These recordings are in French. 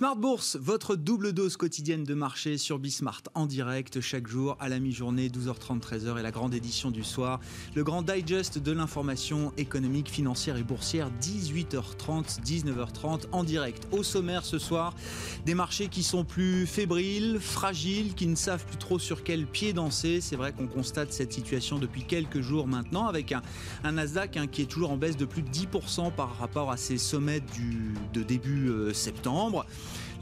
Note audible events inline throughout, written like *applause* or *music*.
Smart Bourse, votre double dose quotidienne de marché sur Bismart en direct chaque jour à la mi-journée 12h30 13h et la grande édition du soir, le grand digest de l'information économique, financière et boursière 18h30 19h30 en direct. Au sommaire ce soir, des marchés qui sont plus fébriles, fragiles, qui ne savent plus trop sur quel pied danser. C'est vrai qu'on constate cette situation depuis quelques jours maintenant avec un, Nasdaq hein, qui est toujours en baisse de plus de 10% par rapport à ses sommets du, de début euh, septembre.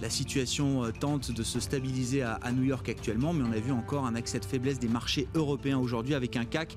La situation euh, tente de se stabiliser à, New York actuellement, mais on a vu encore un accès de faiblesse des marchés européens aujourd'hui avec un CAC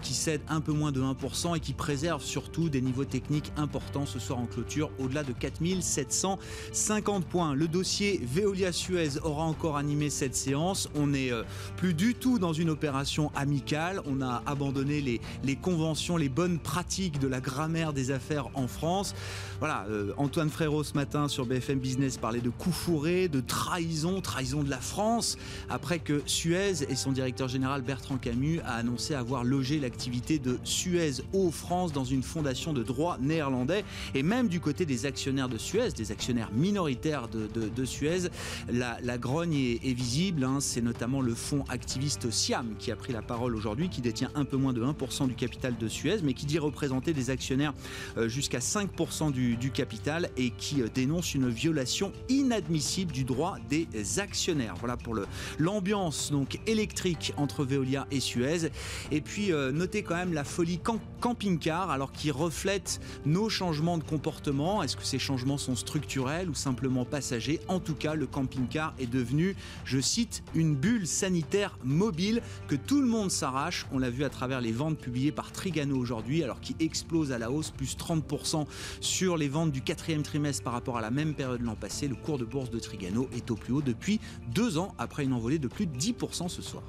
qui cède un peu moins de 1% et qui préserve surtout des niveaux techniques importants ce soir en clôture au-delà de 4750 points. Le dossier Veolia Suez aura encore animé cette séance. On n'est euh, plus du tout dans une opération amicale. On a abandonné les conventions, les bonnes pratiques de la grammaire des affaires en France. Voilà, euh, Antoine Frérot ce matin sur BFM Business parlait de coup fourré, de trahison, trahison de la France, après que Suez et son directeur général Bertrand Camus a annoncé avoir logé l'activité de Suez Eau France dans une fondation de droit néerlandais. Et même du côté des actionnaires de Suez, des actionnaires minoritaires de, Suez, la, grogne est, visible. Hein. C'est notamment le fonds activiste Siam qui a pris la parole aujourd'hui, qui détient un peu moins de 1% du capital de Suez, mais qui dit représenter des actionnaires euh, jusqu'à 5% du, du, capital et qui euh, dénonce une violation inadmissible du droit des actionnaires. Voilà pour l'ambiance électrique entre Veolia et Suez. Et puis euh, notez quand même la folie camping-car, alors qui reflète nos changements de comportement. Est-ce que ces changements sont structurels ou simplement passagers? En tout cas, le camping-car est devenu, je cite, une bulle sanitaire mobile que tout le monde s'arrache. On l'a vu à travers les ventes publiées par Trigano aujourd'hui, alors qui explose à la hausse, plus 30% sur les ventes du quatrième trimestre par rapport à la même période l'an passé. Le cours de bourse de Trigano est au plus haut depuis deux ans après une envolée de plus de 10% ce soir.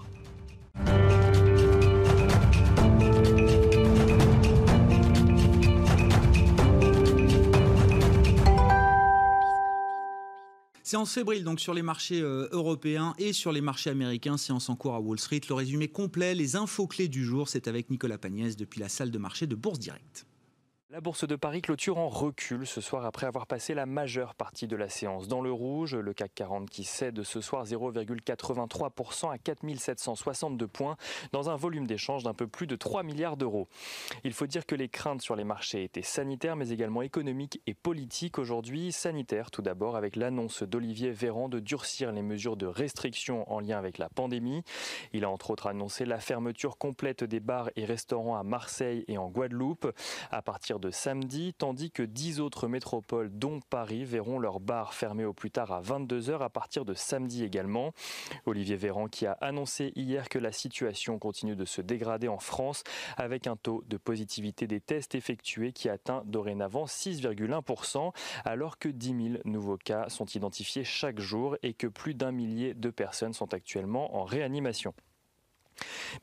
Séance fébrile donc sur les marchés euh, européens et sur les marchés américains. Séance en cours à Wall Street. Le résumé complet, les infos clés du jour, c'est avec Nicolas Pagnès depuis la salle de marché de Bourse Directe. La bourse de Paris clôture en recul ce soir après avoir passé la majeure partie de la séance dans le rouge. Le CAC 40 qui cède ce soir 0,83% à 4762 points dans un volume d'échange d'un peu plus de 3 milliards d'euros. Il faut dire que les craintes sur les marchés étaient sanitaires mais également économiques et politiques aujourd'hui. Sanitaires tout d'abord avec l'annonce d'Olivier Véran de durcir les mesures de restriction en lien avec la pandémie. Il a entre autres annoncé la fermeture complète des bars et restaurants à Marseille et en Guadeloupe à partir samedi, tandis que 10 autres métropoles, dont Paris, verront leurs bars fermés au plus tard à 22h à partir de samedi également. Olivier Véran qui a annoncé hier que la situation continue de se dégrader en France avec un taux de positivité des tests effectués qui atteint dorénavant 6,1% alors que 10 000 nouveaux cas sont identifiés chaque jour et que plus d'un millier de personnes sont actuellement en réanimation.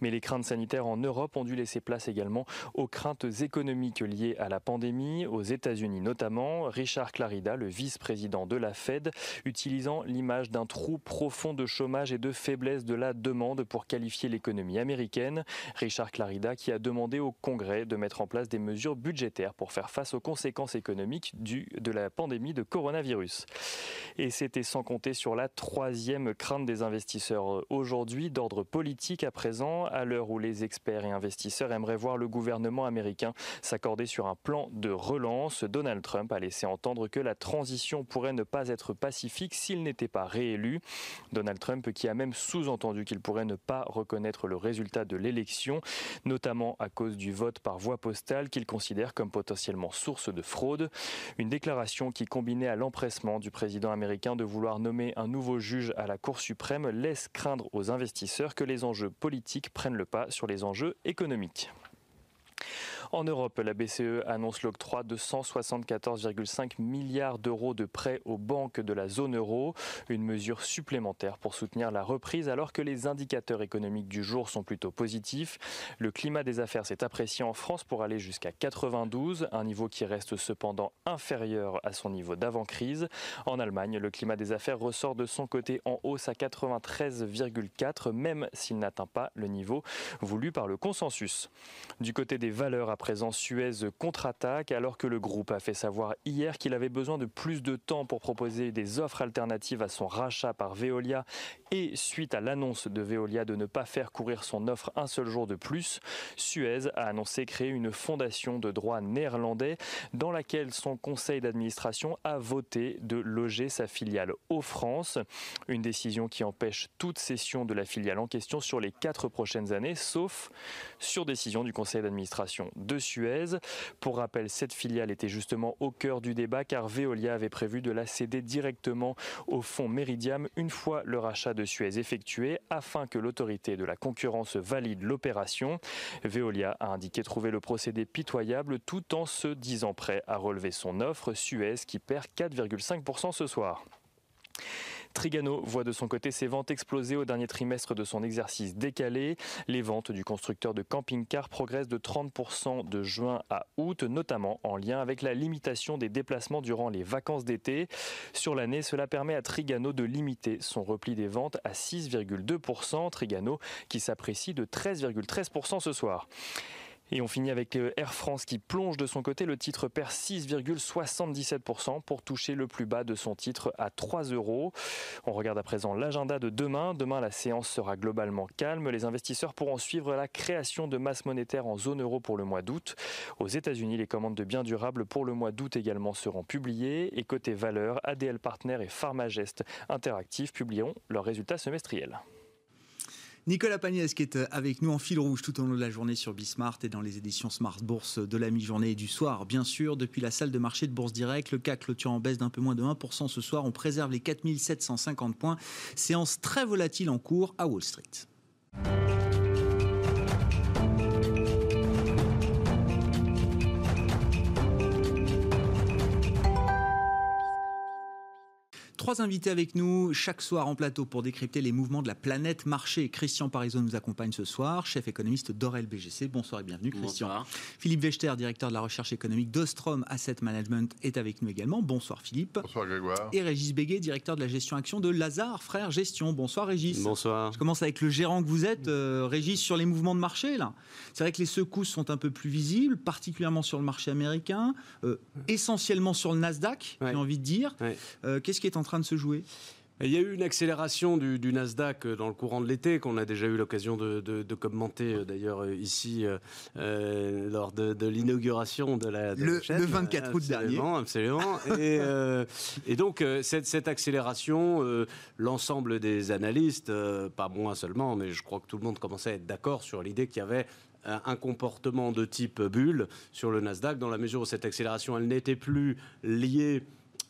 Mais les craintes sanitaires en Europe ont dû laisser place également aux craintes économiques liées à la pandémie, aux États-Unis notamment. Richard Clarida, le vice-président de la Fed, utilisant l'image d'un trou profond de chômage et de faiblesse de la demande pour qualifier l'économie américaine. Richard Clarida qui a demandé au Congrès de mettre en place des mesures budgétaires pour faire face aux conséquences économiques de la pandémie de coronavirus. Et c'était sans compter sur la troisième crainte des investisseurs aujourd'hui d'ordre politique après à l'heure où les experts et investisseurs aimeraient voir le gouvernement américain s'accorder sur un plan de relance. Donald Trump a laissé entendre que la transition pourrait ne pas être pacifique s'il n'était pas réélu. Donald Trump qui a même sous-entendu qu'il pourrait ne pas reconnaître le résultat de l'élection, notamment à cause du vote par voie postale qu'il considère comme potentiellement source de fraude. Une déclaration qui, combinée à l'empressement du président américain de vouloir nommer un nouveau juge à la Cour suprême, laisse craindre aux investisseurs que les enjeux politiques prennent le pas sur les enjeux économiques. En Europe, la BCE annonce l'octroi de 174,5 milliards d'euros de prêts aux banques de la zone euro, une mesure supplémentaire pour soutenir la reprise alors que les indicateurs économiques du jour sont plutôt positifs. Le climat des affaires s'est apprécié en France pour aller jusqu'à 92, un niveau qui reste cependant inférieur à son niveau d'avant-crise. En Allemagne, le climat des affaires ressort de son côté en hausse à 93,4, même s'il n'atteint pas le niveau voulu par le consensus. Du côté des valeurs, présent, Suez contre-attaque alors que le groupe a fait savoir hier qu'il avait besoin de plus de temps pour proposer des offres alternatives à son rachat par Veolia et suite à l'annonce de Veolia de ne pas faire courir son offre un seul jour de plus, Suez a annoncé créer une fondation de droit néerlandais dans laquelle son conseil d'administration a voté de loger sa filiale au France. Une décision qui empêche toute cession de la filiale en question sur les quatre prochaines années, sauf sur décision du conseil d'administration de Suez. Pour rappel, cette filiale était justement au cœur du débat car Veolia avait prévu de la céder directement au fonds Meridiam une fois le rachat de Suez effectué afin que l'autorité de la concurrence valide l'opération. Veolia a indiqué trouver le procédé pitoyable tout en se disant prêt à relever son offre. Suez qui perd 4,5% ce soir. Trigano voit de son côté ses ventes exploser au dernier trimestre de son exercice décalé. Les ventes du constructeur de camping-car progressent de 30% de juin à août, notamment en lien avec la limitation des déplacements durant les vacances d'été. Sur l'année, cela permet à Trigano de limiter son repli des ventes à 6,2%. Trigano qui s'apprécie de 13,13% ce soir. Et on finit avec euh, Air France qui plonge de son côté. Le titre perd 6,77% pour toucher le plus bas de son titre à 3 euros. On regarde à présent l'agenda de demain. Demain, la séance sera globalement calme. Les investisseurs pourront suivre la création de masse monétaire en zone euro pour le mois d'août. Aux États-Unis, les commandes de biens durables pour le mois d'août également seront publiées. Et côté valeur, ADL Partner et Pharmagest Interactive publieront leurs résultats semestriels. Nicolas Pagnès qui est euh, avec nous en fil rouge tout au long de la journée sur Bismart et dans les éditions Smart Bourse de la mi-journée et du soir. Bien sûr, depuis la salle de marché de Bourse Direct, le CAC clôture en baisse d'un peu moins de 1% ce soir. On préserve les 4750 points. Séance très volatile en cours à Wall Street. Trois invités avec nous chaque soir en plateau pour décrypter les mouvements de la planète marché. Christian Parizeau nous accompagne ce soir, chef économiste d'Orel BGC. Bonsoir et bienvenue Christian. Bonsoir. Philippe Wechter, directeur de la recherche économique d'Ostrom Asset Management est avec nous également. Bonsoir Philippe. Bonsoir Grégoire. Et Régis Béguet, directeur de la gestion action de Lazare Frères Gestion. Bonsoir Régis. Bonsoir. Je commence avec le gérant que vous êtes, euh, Régis, sur les mouvements de marché. là. C'est vrai que les secousses sont un peu plus visibles, particulièrement sur le marché américain, euh, essentiellement sur le Nasdaq, j'ai envie de dire. Euh, qu'est-ce qui est en train de se jouer il y a eu une accélération du, Nasdaq dans le courant de l'été, qu'on a déjà eu l'occasion de, commenter euh, d'ailleurs euh, ici lors de, l'inauguration de la, le, chaîne. Le 24 août dernier. Absolument. et, et, donc, cette, cette accélération, l'ensemble des analystes, pas moi seulement, mais je crois que tout le monde commençait à être d'accord sur l'idée qu'il y avait un comportement de type bulle sur le Nasdaq, dans la mesure où cette accélération, elle n'était plus liée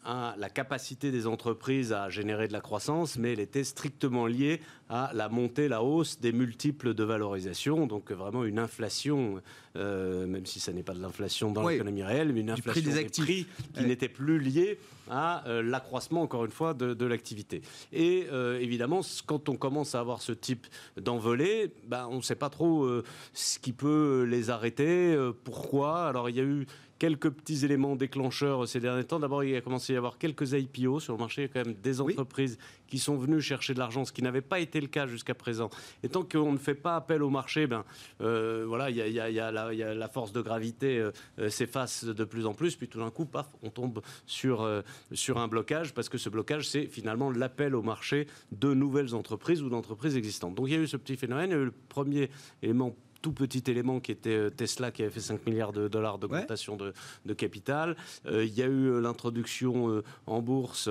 à la capacité des entreprises à générer de la croissance, mais elle était strictement liée à la montée, la hausse des multiples de valorisation. Donc vraiment une inflation, euh, même si ça n'est pas de l'inflation dans l'économie réelle, mais une inflation des, prix qui n'était plus liée à euh, l'accroissement, encore une fois, de, l'activité. Et euh, évidemment, quand on commence à avoir ce type d'envolée, ben, on ne sait pas trop ce qui peut les arrêter, pourquoi. Alors il y a eu quelques petits éléments déclencheurs ces derniers temps. D'abord, il a commencé à y avoir quelques IPO sur le marché. Il y a quand même des entreprises qui sont venues chercher de l'argent, ce qui n'avait pas été le cas jusqu'à présent. Et tant qu'on ne fait pas appel au marché, ben, euh, voilà, il y, a, la force de gravité euh, s'efface de plus en plus. Puis tout d'un coup, paf, on tombe sur, euh, sur un blocage parce que ce blocage, c'est finalement l'appel au marché de nouvelles entreprises ou d'entreprises existantes. Donc il y a eu ce petit phénomène. Eu le premier élément tout petit élément qui était euh, Tesla qui avait fait 5 milliards de dollars d'augmentation de, de, capital. Euh, il y a eu euh, l'introduction en bourse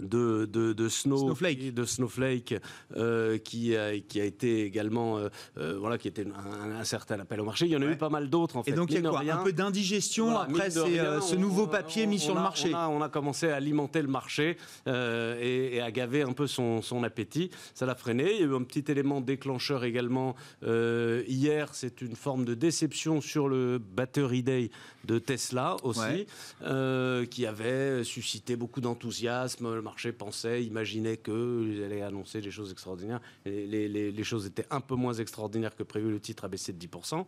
de, de, de Snow, Snowflake, de Snowflake euh, qui, a, qui a été également euh, euh, voilà qui était un, un, certain appel au marché. Il y en a Ouais. eu pas mal d'autres en fait. Et donc il y a quoi? Rien, Un peu d'indigestion voilà, après ce on- nouveau on- papier mis on sur le marché. On a, on a commencé à alimenter le marché euh, et, et à gaver un peu son, son appétit. Ça l'a freiné. Il y a eu un petit élément déclencheur également hier. C'est une forme de déception sur le Battery Day de Tesla aussi, Ouais. qui avait suscité beaucoup d'enthousiasme. Marché pensait, imaginait qu'ils allaient annoncer des choses extraordinaires. Les, les- les choses étaient un peu moins extraordinaires que prévu. Le titre a baissé de 10%.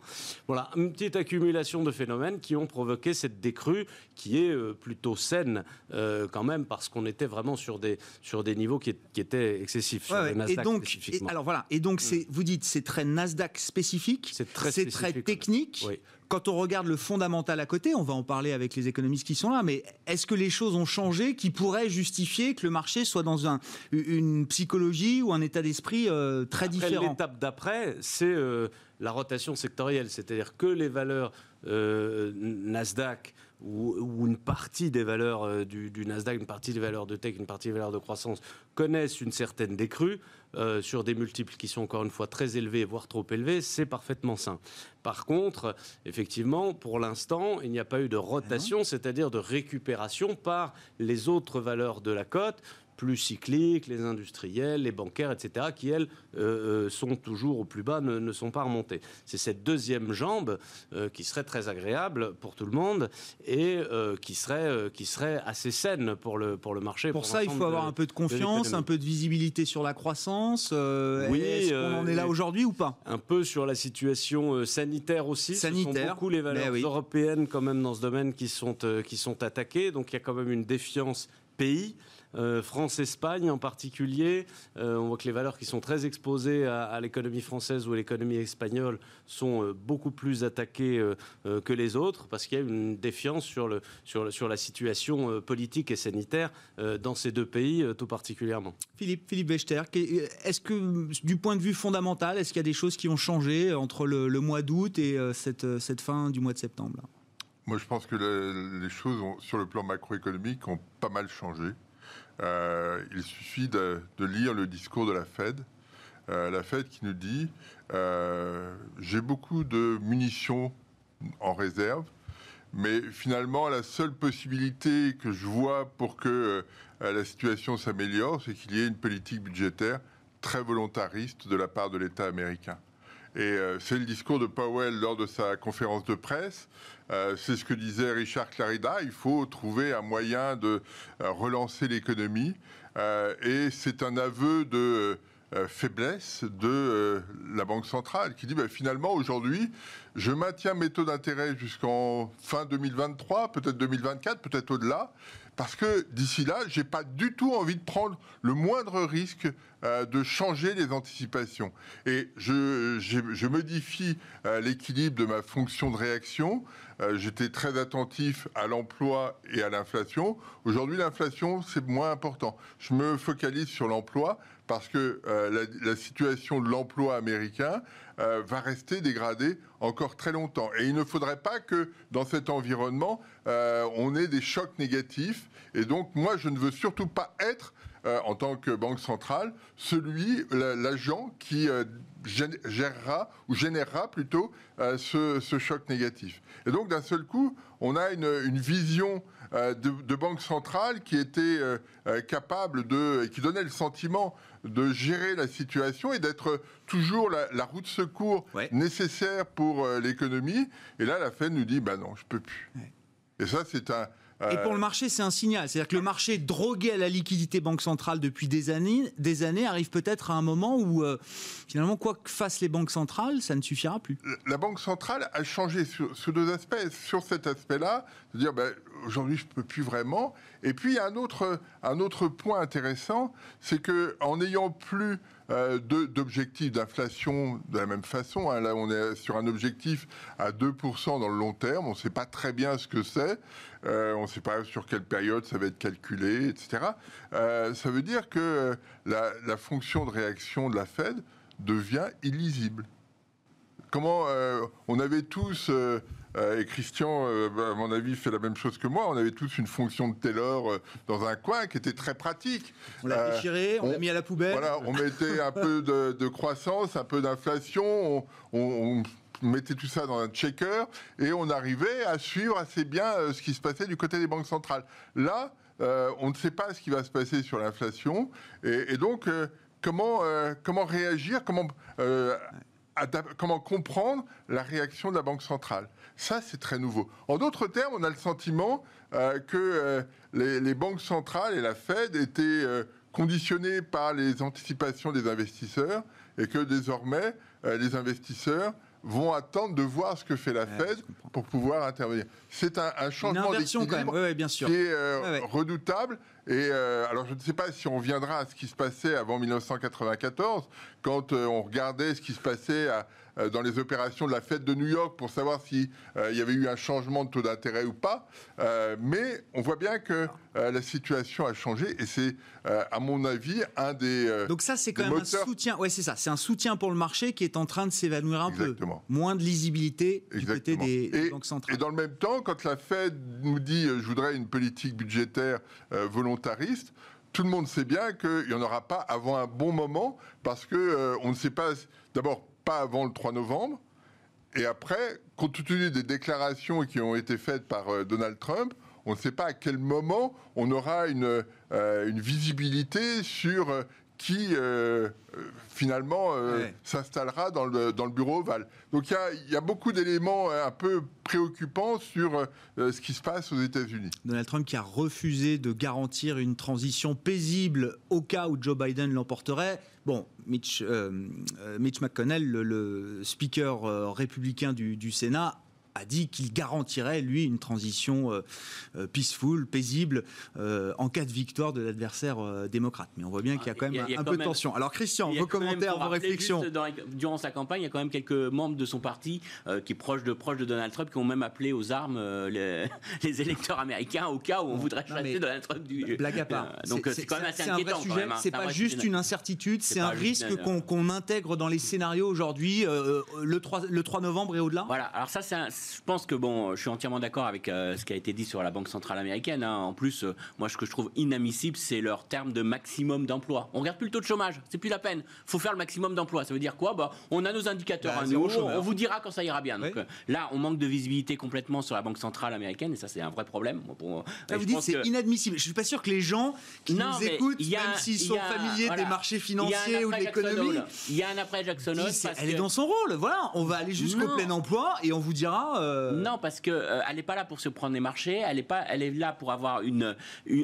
Voilà, une petite accumulation de phénomènes qui ont provoqué cette décrue qui est euh, plutôt saine euh, quand même parce qu'on était vraiment sur des, sur des niveaux qui, qui étaient excessifs. Ouais, ouais. Et donc, et, alors voilà. Et donc, c'est, vous dites, c'est très Nasdaq spécifique. C'est très très technique. Oui. Quand on regarde le fondamental à côté, on va en parler avec les économistes qui sont là, mais est-ce que les choses ont changé qui pourraient justifier que le marché soit dans un, une psychologie ou un état d'esprit euh, très Après, différent? L'étape d'après, c'est euh, la rotation sectorielle, c'est-à-dire que les valeurs euh, Nasdaq ou, ou une partie des valeurs euh, du, du Nasdaq, une partie des valeurs de tech, une partie des valeurs de croissance connaissent une certaine décrue euh, sur des multiples qui sont encore une fois très élevés, voire trop élevés, c'est parfaitement sain. Par contre, effectivement, pour l'instant, il n'y a pas eu de rotation, c'est-à-dire de récupération par les autres valeurs de la cote plus cycliques, les industriels, les bancaires, etc., qui, elles, euh, euh, sont toujours au plus bas, ne, ne sont pas remontées. C'est cette deuxième jambe euh, qui serait très agréable pour tout le monde et euh, qui, serait, qui serait assez saine pour le, pour le marché. Pour ça, il faut avoir un peu de confiance, un peu de visibilité sur la croissance. Oui, Est-ce qu'on en est là aujourd'hui ou pas? Un peu sur la situation sanitaire aussi. Ce Sanitaire, sont beaucoup les valeurs oui. européennes quand même dans ce domaine qui sont, qui sont attaquées. Donc il y a quand même une défiance pays. Euh, France-Espagne en particulier, Euh, on voit que les valeurs qui sont très exposées à, à l'économie française ou à l'économie espagnole sont euh, beaucoup plus attaquées que les autres parce qu'il y a une défiance sur, le, sur, le- sur la situation euh, politique et sanitaire euh, dans ces deux pays euh, tout particulièrement. Philippe, Philippe Wechter, qu'est- est-ce que du point de vue fondamental, est-ce qu'il y a des choses qui ont changé entre le, le mois d'août et euh, cette, cette fin du mois de septembre Moi, je pense que le- les choses, ont- sur le plan macroéconomique, ont pas mal changé. Euh, il suffit de, lire le discours de la Fed. Euh, la Fed qui nous dit euh, J'ai beaucoup de munitions en réserve, mais finalement, la seule possibilité que je vois pour que la situation s'améliore, c'est qu'il y ait une politique budgétaire très volontariste de la part de l'État américain. Et euh, c'est le discours de Powell lors de sa conférence de presse. Euh, c'est ce que disait Richard Clarida. Il faut trouver un moyen de euh, relancer l'économie. Et c'est un aveu de faiblesse de la Banque centrale qui dit bah, finalement aujourd'hui, je maintiens mes taux d'intérêt jusqu'en fin 2023, peut-être 2024, peut-être au-delà. Parce que d'ici là, j'ai pas du tout envie de prendre le moindre risque euh, de changer les anticipations. Et je, modifie euh, l'équilibre de ma fonction de réaction. Euh, J'étais très attentif à l'emploi et à l'inflation. Aujourd'hui, l'inflation, c'est moins important. Je me focalise sur l'emploi parce que euh, la, situation de l'emploi américain euh, va rester dégradée encore très longtemps. Et il ne faudrait pas que dans cet environnement, euh, on ait des chocs négatifs. Et donc, moi, je ne veux surtout pas être, en tant que banque centrale, celui, la- l'agent qui gérera ou générera plutôt ce, ce choc négatif. Et donc, d'un seul coup, on a une, une vision de, de banque centrale qui était euh, euh, capable de, qui donnait le sentiment de gérer la situation et d'être toujours la, la roue de secours Ouais. nécessaire pour euh, l'économie. Et là, la Fed nous dit, bah non, je peux plus. Ouais. Et ça, c'est un. Et euh, pour le marché, c'est un signal. C'est-à-dire que le marché drogué à la liquidité banque centrale depuis des années, des années arrive peut-être à un moment où, euh, finalement, quoi que fassent les banques centrales, ça ne suffira plus. la Banque centrale a changé sur, sur deux aspects. Sur cet aspect-là, de dire ben, aujourd'hui je ne peux plus vraiment. Et puis un autre, un autre point intéressant, c'est que en n'ayant plus euh, d'objectifs d'inflation de la même façon, hein, là on est sur un objectif à 2% dans le long terme, on ne sait pas très bien ce que c'est, euh, on ne sait pas sur quelle période ça va être calculé, etc. Euh, ça veut dire que la, la fonction de réaction de la Fed devient illisible comment euh, on avait tous euh, et Christian, bah, à mon avis, fait la même chose que moi. On avait tous une fonction de Taylor dans un coin qui était très pratique. On l'a déchiré, on l'a mis à la poubelle. Voilà, on mettait un peu de, croissance, un peu d'inflation, on, mettait tout ça dans un checker et on arrivait à suivre assez bien ce qui se passait du côté des banques centrales. Là, on ne sait pas ce qui va se passer sur l'inflation et, donc comment, comment réagir, comment comment comprendre la réaction de la Banque centrale. Ça, c'est très nouveau. En d'autres termes, on a le sentiment euh, que euh, les, banques centrales et la Fed étaient euh, conditionnées par les anticipations des investisseurs et que désormais, les investisseurs vont attendre de voir ce que fait la Fed pour pouvoir intervenir. C'est un, changement d'équilibre bien qui est redoutable. Et alors, je ne sais pas si on reviendra à ce qui se passait avant 1994, quand on regardait ce qui se passait à, euh, dans les opérations de la fête de New York pour savoir s'il euh, y avait eu un changement de taux d'intérêt ou pas. Euh, mais on voit bien que la situation a changé et c'est, à mon avis, un des. Donc ça, c'est quand même un soutien. Ouais, c'est ça. C'est un soutien pour le marché qui est en train de s'évanouir un Exactement. peu. Moins de lisibilité du côté des, banques centrales. Et dans le même temps, quand la Fed nous dit je voudrais une politique budgétaire volontariste, tout le monde sait bien qu'il n'y en aura pas avant un bon moment parce que on ne sait pas. D'abord, pas avant le 3 novembre. Et après, compte tenu des déclarations qui ont été faites par euh, Donald Trump, on ne sait pas à quel moment on aura une, euh, une visibilité sur euh, qui euh, finalement s'installera dans le, dans le bureau ovale. Donc il y a, beaucoup d'éléments un peu préoccupants sur ce qui se passe aux États-Unis. Donald Trump qui a refusé de garantir une transition paisible au cas où Joe Biden l'emporterait. Bon, Mitch, Mitch McConnell, le, speaker républicain du, du Sénat, a dit qu'il garantirait, lui, une transition euh, euh, peaceful, paisible, euh, en cas de victoire de l'adversaire démocrate. Mais on voit bien qu'il y a quand même un, peu de tension. Alors Christian, vos commentaires, vos réflexions Durant sa campagne, il y a quand même quelques membres de son parti qui proches de, proches de Donald Trump qui ont même appelé aux armes *laughs* les, électeurs américains au cas où on voudrait chasser Donald Trump du... Blague à part. *laughs* donc c'est quand même assez inquiétant. Un sujet, c'est pas juste une incertitude, c'est un risque qu'on intègre dans les scénarios aujourd'hui, le, 3, le 3 novembre et au-delà Voilà, alors ça c'est je pense que bon, je suis entièrement d'accord avec euh, ce qui a été dit sur la Banque centrale américaine. Hein. En plus, euh, moi, ce que je trouve inadmissible, c'est leur terme de maximum d'emploi. On regarde plus le taux de chômage, c'est plus la peine. Faut faire le maximum d'emploi. Ça veut dire quoi? Bah, on a nos indicateurs bah, à nous. On vous dira quand ça ira bien. Donc euh, là, on manque de visibilité complètement sur la Banque centrale américaine, et ça, c'est un vrai problème. Pour, vous dites c'est inadmissible. Je suis pas sûr que les gens qui nous écoutent, même s'ils sont familiers des marchés financiers ou de l'économie, il y a un après Jackson Hole. Elle est dans son rôle. Voilà, on va aller jusqu'au plein emploi et on vous dira. Non, parce que euh, elle n'est pas là pour se prendre les marchés. Elle est pas, elle est là pour avoir une,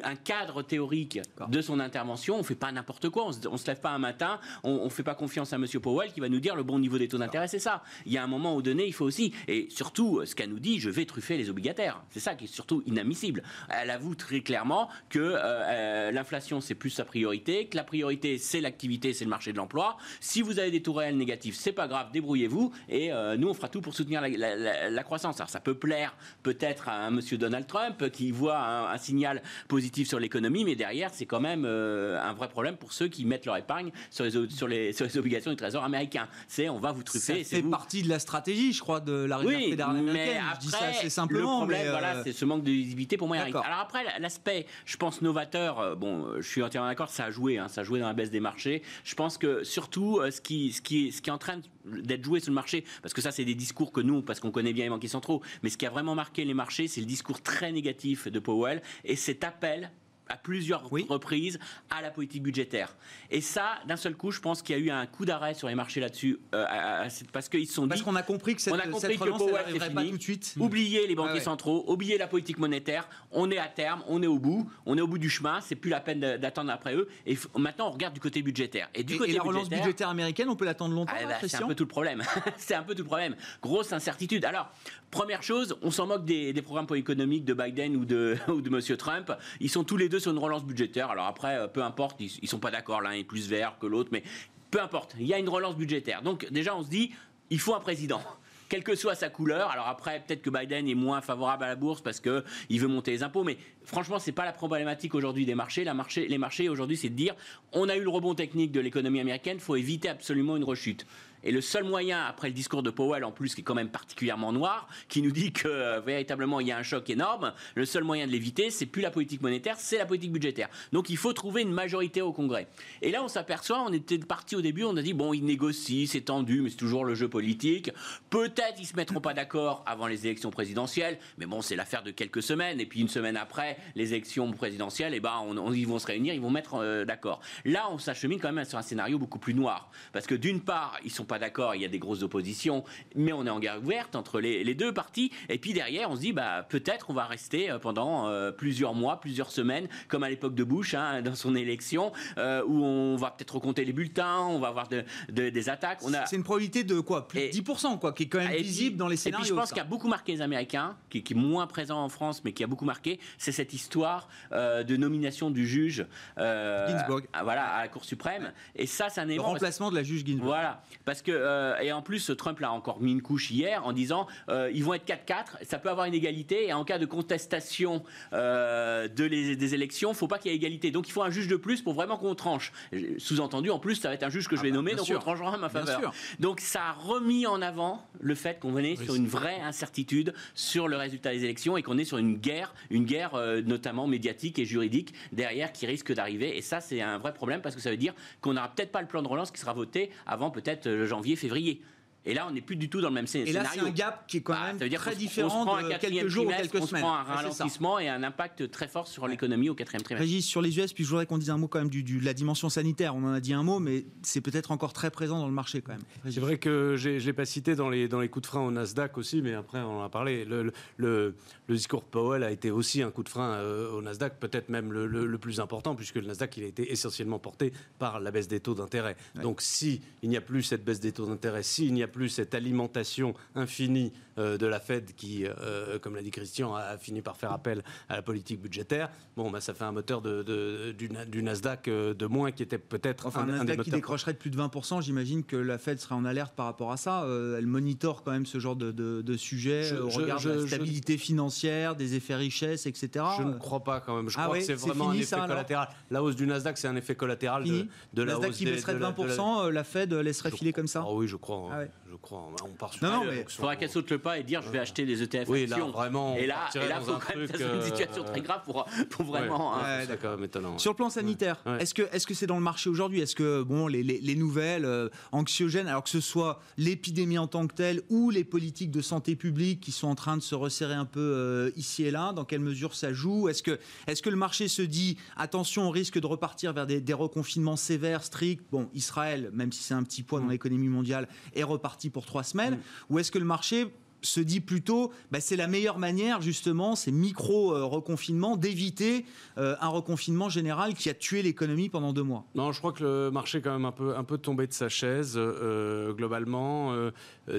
un cadre théorique de son intervention. On fait pas n'importe quoi. On se, se lève pas un matin. On, ne fait pas confiance à Monsieur Powell qui va nous dire le bon niveau des taux d'intérêt. C'est ça. Il y a un moment où donné, il faut aussi et surtout ce qu'elle nous dit, je vais truffer les obligataires. C'est ça qui est surtout inadmissible. Elle avoue très clairement que euh, euh, l'inflation c'est plus sa priorité, que la priorité c'est l'activité, c'est le marché de l'emploi. Si vous avez des taux réels négatifs, c'est pas grave, débrouillez-vous et nous on fera tout pour soutenir la, la croissance. Alors ça peut plaire peut-être à un monsieur Donald Trump qui voit un, signal positif sur l'économie, mais derrière, c'est quand même euh, un vrai problème pour ceux qui mettent leur épargne sur les, sur les, sur les obligations du Trésor américain. C'est on va vous truffer. Fait partie de la stratégie, je crois, de la Réserve fédérale américaine. Mais je dis ça assez simplement. Le problème, voilà, euh, c'est ce manque de visibilité pour moi. Alors après, l'aspect, je pense, novateur, euh, bon, je suis entièrement d'accord, ça a joué, hein, ça a joué dans la baisse des marchés. Je pense que surtout, ce qui, ce qui, ce qui est en train d'être joué sur le marché, parce que ça, c'est des discours que nous, parce qu'on connaît bien les banquiers centraux, mais ce qui a vraiment marqué les marchés, c'est le discours très négatif de Powell et cet appel à plusieurs reprises à la politique budgétaire. Et ça, d'un seul coup, je pense qu'il y a eu un coup d'arrêt sur les marchés là-dessus, euh, parce qu'ils sont Parce qu'on a compris que cette, on a compris que Powell pas tout de suite. Oubliez les banquiers centraux, oubliez la politique monétaire. On est à terme, on est au bout, on est au bout du chemin. C'est plus la peine d'attendre après eux. Et maintenant, on regarde du côté budgétaire. Et du côté la relance budgétaire, américaine, on peut l'attendre longtemps. Ah, bah, c'est un peu tout le problème. *laughs* c'est un peu tout le problème. Grosse incertitude. Alors, première chose, on s'en moque des, programmes économiques de Biden ou de *laughs* ou de Monsieur Trump. Ils sont tous les deux sur une relance budgétaire alors après, euh, peu importe, ils, ne sont pas d'accord, l'un est plus vert que l'autre, mais peu importe, il y a une relance budgétaire. Donc déjà, on se dit, il faut un président quelle que soit sa couleur. Alors après, peut-être que Biden est moins favorable à la bourse parce qu'il veut monter les impôts, mais franchement, ce n'est pas la problématique aujourd'hui des marchés. La les marchés aujourd'hui, c'est de dire, on a eu le rebond technique de l'économie américaine, il faut éviter absolument une rechute. Et le seul moyen, après le discours de Powell en plus, qui est quand même particulièrement noir, qui nous dit que euh, véritablement il y a un choc énorme, le seul moyen de l'éviter, c'est plus la politique monétaire, c'est la politique budgétaire. Donc il faut trouver une majorité au Congrès. Et là, on s'aperçoit, on était parti au début, on a dit bon, ils négocient, c'est tendu, mais c'est toujours le jeu politique. Peut-être ils se mettront pas d'accord avant les élections présidentielles, mais bon, c'est l'affaire de quelques semaines. Et puis une semaine après les élections présidentielles, et eh ben, on, ils vont se réunir, ils vont mettre euh, d'accord. Là, on s'achemine quand même sur un scénario beaucoup plus noir, parce que d'une part, ils sont pas d'accord, il y a des grosses oppositions, mais on est en guerre ouverte entre les, deux parties. Et puis derrière, on se dit bah peut-être on va rester euh, pendant euh, plusieurs mois, plusieurs semaines, comme à l'époque de Bush hein, *laughs* dans son élection, où on va peut-être recompter les bulletins, on va avoir des attaques. On a... C'est une probabilité de quoi? Plus de 10%, quoi, qui est quand même visible dans les scénarios. Et puis je pense qu'il y a beaucoup marqué les Américains, qui, qui, est moins présent en France, mais qui a beaucoup marqué, c'est cette histoire de nomination du juge Ginsburg. À, voilà, à la Cour suprême. Et ça, c'est un élément. Le remplacement de la juge Ginsburg. Voilà. Parce que, euh, et en plus, Trump l'a encore mis une couche hier en disant euh, ils vont être 4-4, ça peut avoir une égalité, et en cas de contestation euh, de les, des élections, il ne faut pas qu'il y ait égalité. Donc il faut un juge de plus pour vraiment qu'on tranche. Sous-entendu, en plus, ça va être un juge que je vais ah bah, nommer, donc on tranchera à ma faveur. Donc ça a remis en avant le fait qu'on venait sur une vraie incertitude sur le résultat des élections et qu'on est sur une guerre, une guerre notamment médiatique et juridique derrière qui risque d'arriver. Et ça, c'est un vrai problème parce que ça veut dire qu'on n'aura peut-être pas le plan de relance qui sera voté avant peut-être euh, janvier, février. Et là, on n'est plus du tout dans le même scénario. Et là, c'est un gap qui est quand bah, même très différent de quelques jours ou quelques on semaines. On prend un ralentissement et un impact très fort sur l'économie au quatrième trimestre. Régis, sur les US, puis je voudrais qu'on dise un mot quand même du, de la dimension sanitaire. On en a dit un mot, mais c'est peut-être encore très présent dans le marché quand même. C'est vrai que je ne l'ai pas cité dans les, dans les coups de frein au Nasdaq aussi, mais après, on en a parlé. Le, le, le discours Powell a été aussi un coup de frein euh, au Nasdaq, peut-être même le, le, plus important, puisque le Nasdaq, il a été essentiellement porté par la baisse des taux d'intérêt. Donc, si il n'y a plus cette baisse des taux d'intérêt, s'il n'y a plus cette alimentation infinie de la Fed qui, euh, comme l'a dit Christian, a, fini par faire appel à la politique budgétaire. Bon, bah, ça fait un moteur de, du, Nasdaq euh, de moins qui était peut-être enfin, un, Nasdaq qui décrocherait de plus de 20%. J'imagine que la Fed serait en alerte par rapport à ça. elle monitore quand même ce genre de, de, sujet. Je, regarde la stabilité financière, des effets richesses, etc. Je ne crois pas quand même. Je ah crois que c'est vraiment un effet collatéral. La hausse du Nasdaq, c'est un effet collatéral de, de, la Nasdaq qui baisserait de 20%, la, Fed laisserait filer comme ça. Ah oui, je crois. Hein. Ah je crois. On part sur non, mais il faudra qu'elle saute le pas et dire je vais acheter des ETF oui, là, vraiment. Et là, il faut quand même une situation euh, très grave pour, pour vraiment. Hein. étonnant. Sur le plan sanitaire, est-ce que est-ce que c'est dans le marché aujourd'hui? Est-ce que bon les, les, nouvelles euh, anxiogènes, alors que ce soit l'épidémie en tant que telle ou les politiques de santé publique qui sont en train de se resserrer un peu euh, ici et là, dans quelle mesure ça joue? Est-ce que est-ce que le marché se dit attention, on risque de repartir vers des, des reconfinements sévères, stricts? Bon, Israël, même si c'est un petit poids dans mm. l'économie mondiale, est reparti pour trois semaines. Mm. Ou est-ce que le marché se dit plutôt, bah, c'est la meilleure manière justement, ces micro-reconfinements, d'éviter euh, un reconfinement général qui a tué l'économie pendant deux mois. Non, je crois que le marché est quand même un peu, un peu tombé de sa chaise euh, globalement. Euh,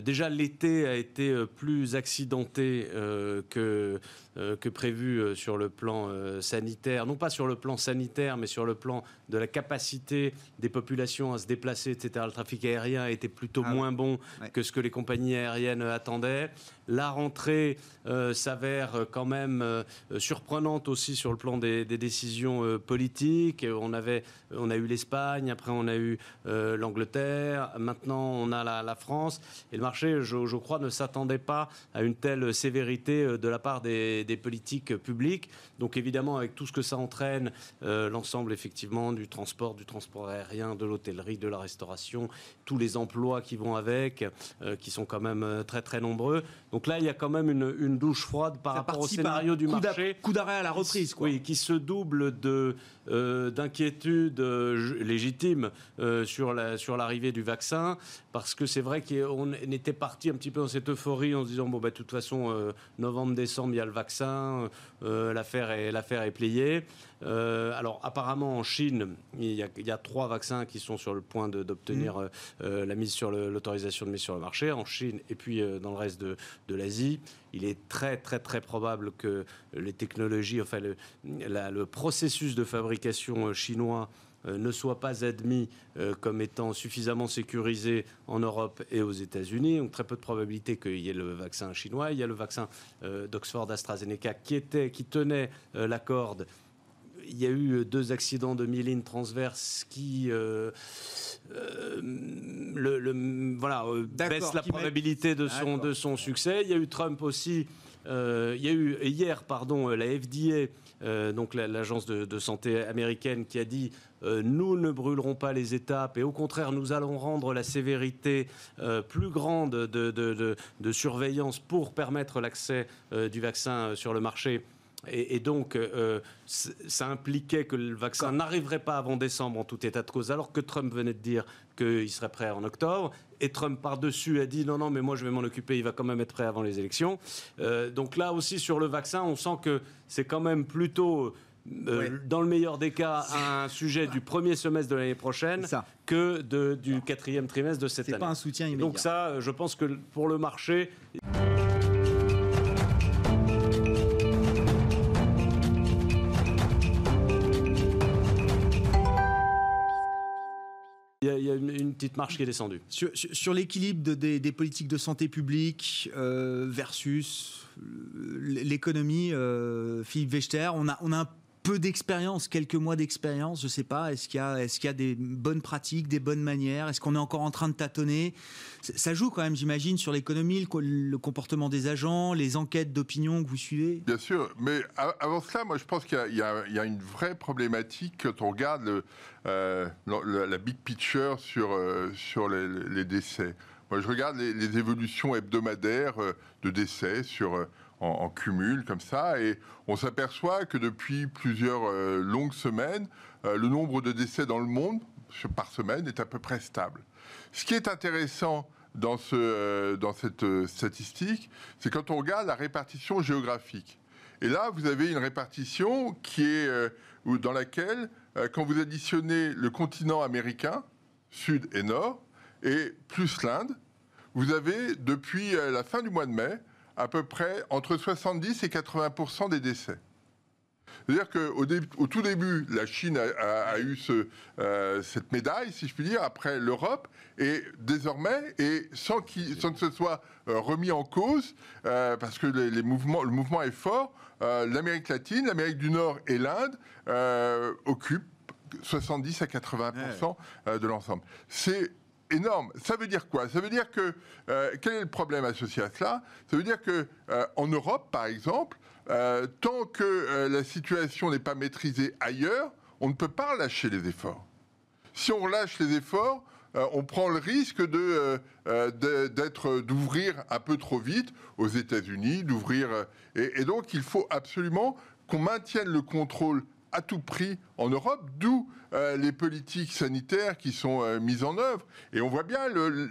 déjà, l'été a été plus accidenté que, que prévu sur le plan sanitaire. Non pas sur le plan sanitaire, mais sur le plan de la capacité des populations à se déplacer, etc. Le trafic aérien été plutôt ah moins bon que ce que les compagnies aériennes attendaient. La rentrée euh, s'avère quand même euh, surprenante aussi sur le plan des, décisions euh, politiques. On, avait, on a eu l'Espagne, après on a eu l'Angleterre, maintenant on a la, France. Et le marché, je, crois, ne s'attendait pas à une telle sévérité de la part des, des, politiques publiques. Donc évidemment, avec tout ce que ça entraîne, l'ensemble effectivement du transport, du transport aérien, de l'hôtellerie, de la restauration, tous les emplois qui vont avec, qui sont quand même très très nombreux. Donc là, il y a quand même une, douche froide par rapport au scénario du marché. Coup d'arrêt à la reprise, quoi. Oui, qui se double de euh, d'inquiétude euh, légitime euh, sur la sur l'arrivée du vaccin, parce que c'est vrai qu'on était parti un petit peu dans cette euphorie en se disant bon bah de toute façon novembre-décembre il y a le vaccin, l'affaire est l'affaire est pliée. alors apparemment en Chine il y, a, il y, a, trois vaccins qui sont sur le point d'obtenir mmh. la mise sur l'autorisation de mise sur le marché en Chine et puis dans le reste de, de l'Asie il est très très très probable que les technologies, enfin le, le processus de fabrication euh, chinois euh, ne soit pas admis euh, comme étant suffisamment sécurisé en Europe et aux États-Unis. Donc très peu de probabilité qu'il y ait le vaccin chinois. Il y a le vaccin d'Oxford AstraZeneca qui, était, qui tenait la corde il y a eu deux accidents de myéline transverse qui le, voilà, baissent la probabilité de son, de son succès. Il y a eu Trump aussi. Il y a eu hier, pardon, la FDA euh, donc l'agence de, santé américaine qui a dit euh, nous ne brûlerons pas les étapes et au contraire nous allons rendre la sévérité euh, plus grande de, surveillance pour permettre l'accès du vaccin sur le marché. Et, donc, ça impliquait que le vaccin n'arriverait pas avant décembre en tout état de cause, alors que Trump venait de dire qu'il serait prêt en octobre. Et Trump, par-dessus, a dit non, non, mais moi, je vais m'en occuper, il va quand même être prêt avant les élections. Euh, donc là aussi, sur le vaccin, on sent que c'est quand même plutôt. Euh, dans le meilleur des cas, un sujet du premier semestre de l'année prochaine que de, du quatrième trimestre de cette année. C'est pas un soutien immédiat. Donc ça, je pense que pour le marché... une, petite marche qui est descendue. Sur, l'équilibre des, politiques de santé publique euh, versus euh, l'économie, euh, Philippe Wechter, on a, on a un peu d'expérience, quelques mois d'expérience, je sais pas. Est-ce qu'il y, a, des bonnes pratiques, des bonnes manières Est-ce qu'on est encore en train de tâtonner? Ça joue quand même, j'imagine, sur l'économie, le, comportement des agents, les enquêtes d'opinion que vous suivez Bien sûr, mais avant cela, moi je pense qu'il y, a une vraie problématique quand on regarde euh, la big picture sur, euh, les, décès. Moi je regarde les, évolutions hebdomadaires euh, de décès sur en, cumul comme ça, et on s'aperçoit que depuis plusieurs euh, longues semaines, euh, le nombre de décès dans le monde par semaine est à peu près stable. Ce qui est intéressant dans, euh, cette statistique, c'est quand on regarde la répartition géographique. Et là, vous avez une répartition qui est dans laquelle, quand vous additionnez le continent américain, sud et nord, et plus l'Inde, vous avez depuis la fin du mois de mai à peu près entre 70 et 80 des décès. C'est-à-dire qu'au au tout début, la Chine a, eu ce, euh, cette médaille, si je puis dire, après l'Europe, et désormais, et sans, sans que ce soit euh, remis en cause, euh, parce que les, mouvements, le mouvement est fort, l'Amérique latine, l'Amérique du Nord et l'Inde occupent 70 à 80% de l'ensemble. C'est énorme. Ça veut dire quoi? Ça veut dire que euh, quel est le problème associé à cela? Ça veut dire que euh, en Europe, par exemple, euh, tant que la situation n'est pas maîtrisée ailleurs, on ne peut pas lâcher les efforts. Si on lâche les efforts, on prend le risque de d'être d'ouvrir un peu trop vite aux États-Unis, d'ouvrir et, et donc il faut absolument qu'on maintienne le contrôle à tout prix en Europe, d'où euh, les politiques sanitaires qui sont euh, mises en œuvre. Et on voit bien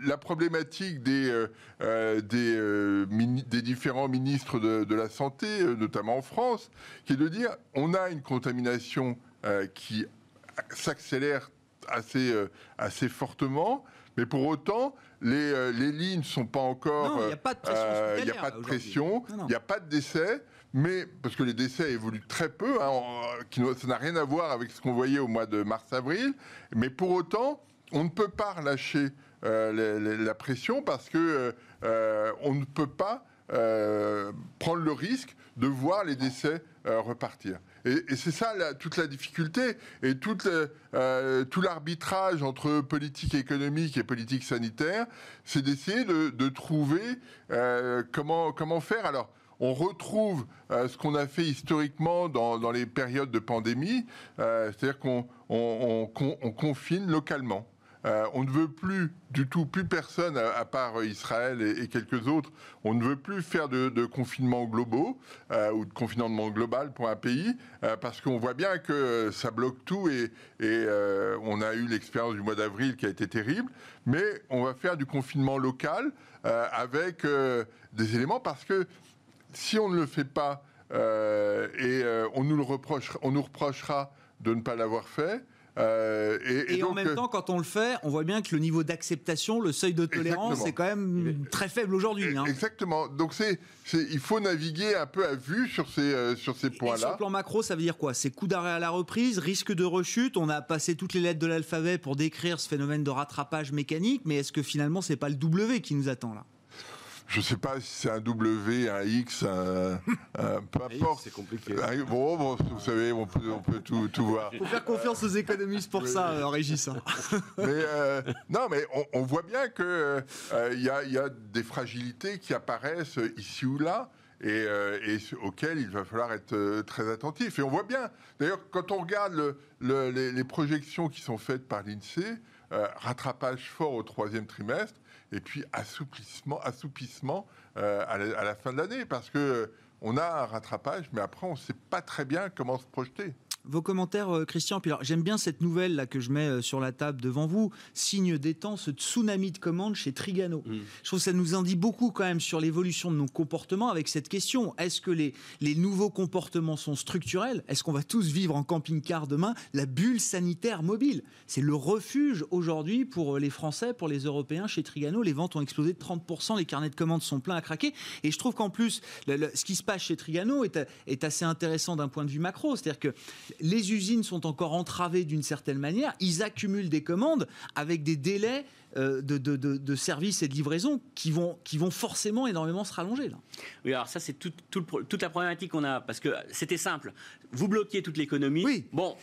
la problématique des, euh, des, différents ministres de, la Santé, notamment en France, qui est de dire on a une contamination qui s'accélère assez, assez fortement, mais pour autant, les, les lignes ne sont pas encore. Il n'y a pas de pression. Il n'y a pas de pression, il n'y a pas de décès mais parce que les décès évoluent très peu, hein, ça n'a rien à voir avec ce qu'on voyait au mois de mars-avril, mais pour autant, on ne peut pas relâcher euh, la pression parce que euh, on ne peut pas euh, prendre le risque de voir les décès repartir. Et, c'est ça toute la difficulté et tout l'arbitrage entre politique économique et politique sanitaire, c'est d'essayer de, de, trouver comment, comment faire. Alors, on retrouve euh, ce qu'on a fait historiquement dans, les périodes de pandémie, euh, c'est-à-dire qu'on confine localement. Euh, on ne veut plus du tout, plus personne, à, part Israël et, quelques autres, on ne veut plus faire de, confinement globaux ou de confinement global pour un pays, parce qu'on voit bien que ça bloque tout et on a eu l'expérience du mois d'avril qui a été terrible, mais on va faire du confinement local avec des éléments parce que si on ne le fait pas, euh, et euh, on, nous le reprochera, on nous reprochera de ne pas l'avoir fait, euh, et, en même temps, quand on le fait, on voit bien que le niveau d'acceptation, le seuil de tolérance est quand même très faible aujourd'hui. Hein. Exactement. Donc c'est, il faut naviguer un peu à vue sur ces, sur ces points-là. Sur le plan macro, ça veut dire quoi? C'est coup d'arrêt à la reprise, risque de rechute. On a passé toutes les lettres de l'alphabet pour décrire ce phénomène de rattrapage mécanique, mais est-ce que finalement, c'est pas le W qui nous attend là? Je sais pas si c'est un W, un X, un, un- peu importe. C'est compliqué. Bon, bon, vous savez, on peut, on peut tout, tout voir. Faut faire confiance aux économistes pour ça, euh, Régis. hein. *laughs* Mais euh, non, mais on, on voit bien que euh, il y, a, il y a des fragilités qui apparaissent ici ou là. Et, euh, auxquelles il va falloir être très attentif. Et on voit bien, d'ailleurs, quand on regarde le- le- les, les projections qui sont faites par l'INSEE, euh, rattrapage fort au troisième trimestre, et puis assouplissement, assoupissement euh, à, la, fin de l'année, parce que euh, on a un rattrapage, mais après, on ne sait pas très bien comment se projeter. Vos commentaires, euh, Christian. Puis alors, j'aime bien cette nouvelle là que je mets euh, sur la table devant vous. Signe des temps, ce tsunami de commandes chez Trigano. Mm. Je trouve que ça nous en dit beaucoup quand même sur l'évolution de nos comportements avec cette question. Est-ce que les, les nouveaux comportements sont structurels? Est-ce qu'on va tous vivre en camping-car demain? La bulle sanitaire mobile, c'est le refuge aujourd'hui pour euh, les Français, pour les Européens chez Trigano. Les ventes ont explosé de 30%, les carnets de commandes sont pleins à craquer. Et je trouve qu'en plus, le- le- ce qui se passe chez Trigano est, est assez intéressant d'un point de vue macro. C'est-à-dire que les usines sont encore entravées d'une certaine manière. Ils accumulent des commandes avec des délais de, de, de, de service et de livraison qui vont, qui vont forcément énormément se rallonger. Là. Oui, alors ça, c'est tout- tout le pro- toute la problématique qu'on a. Parce que c'était simple. Vous bloquiez toute l'économie. Oui. Bon,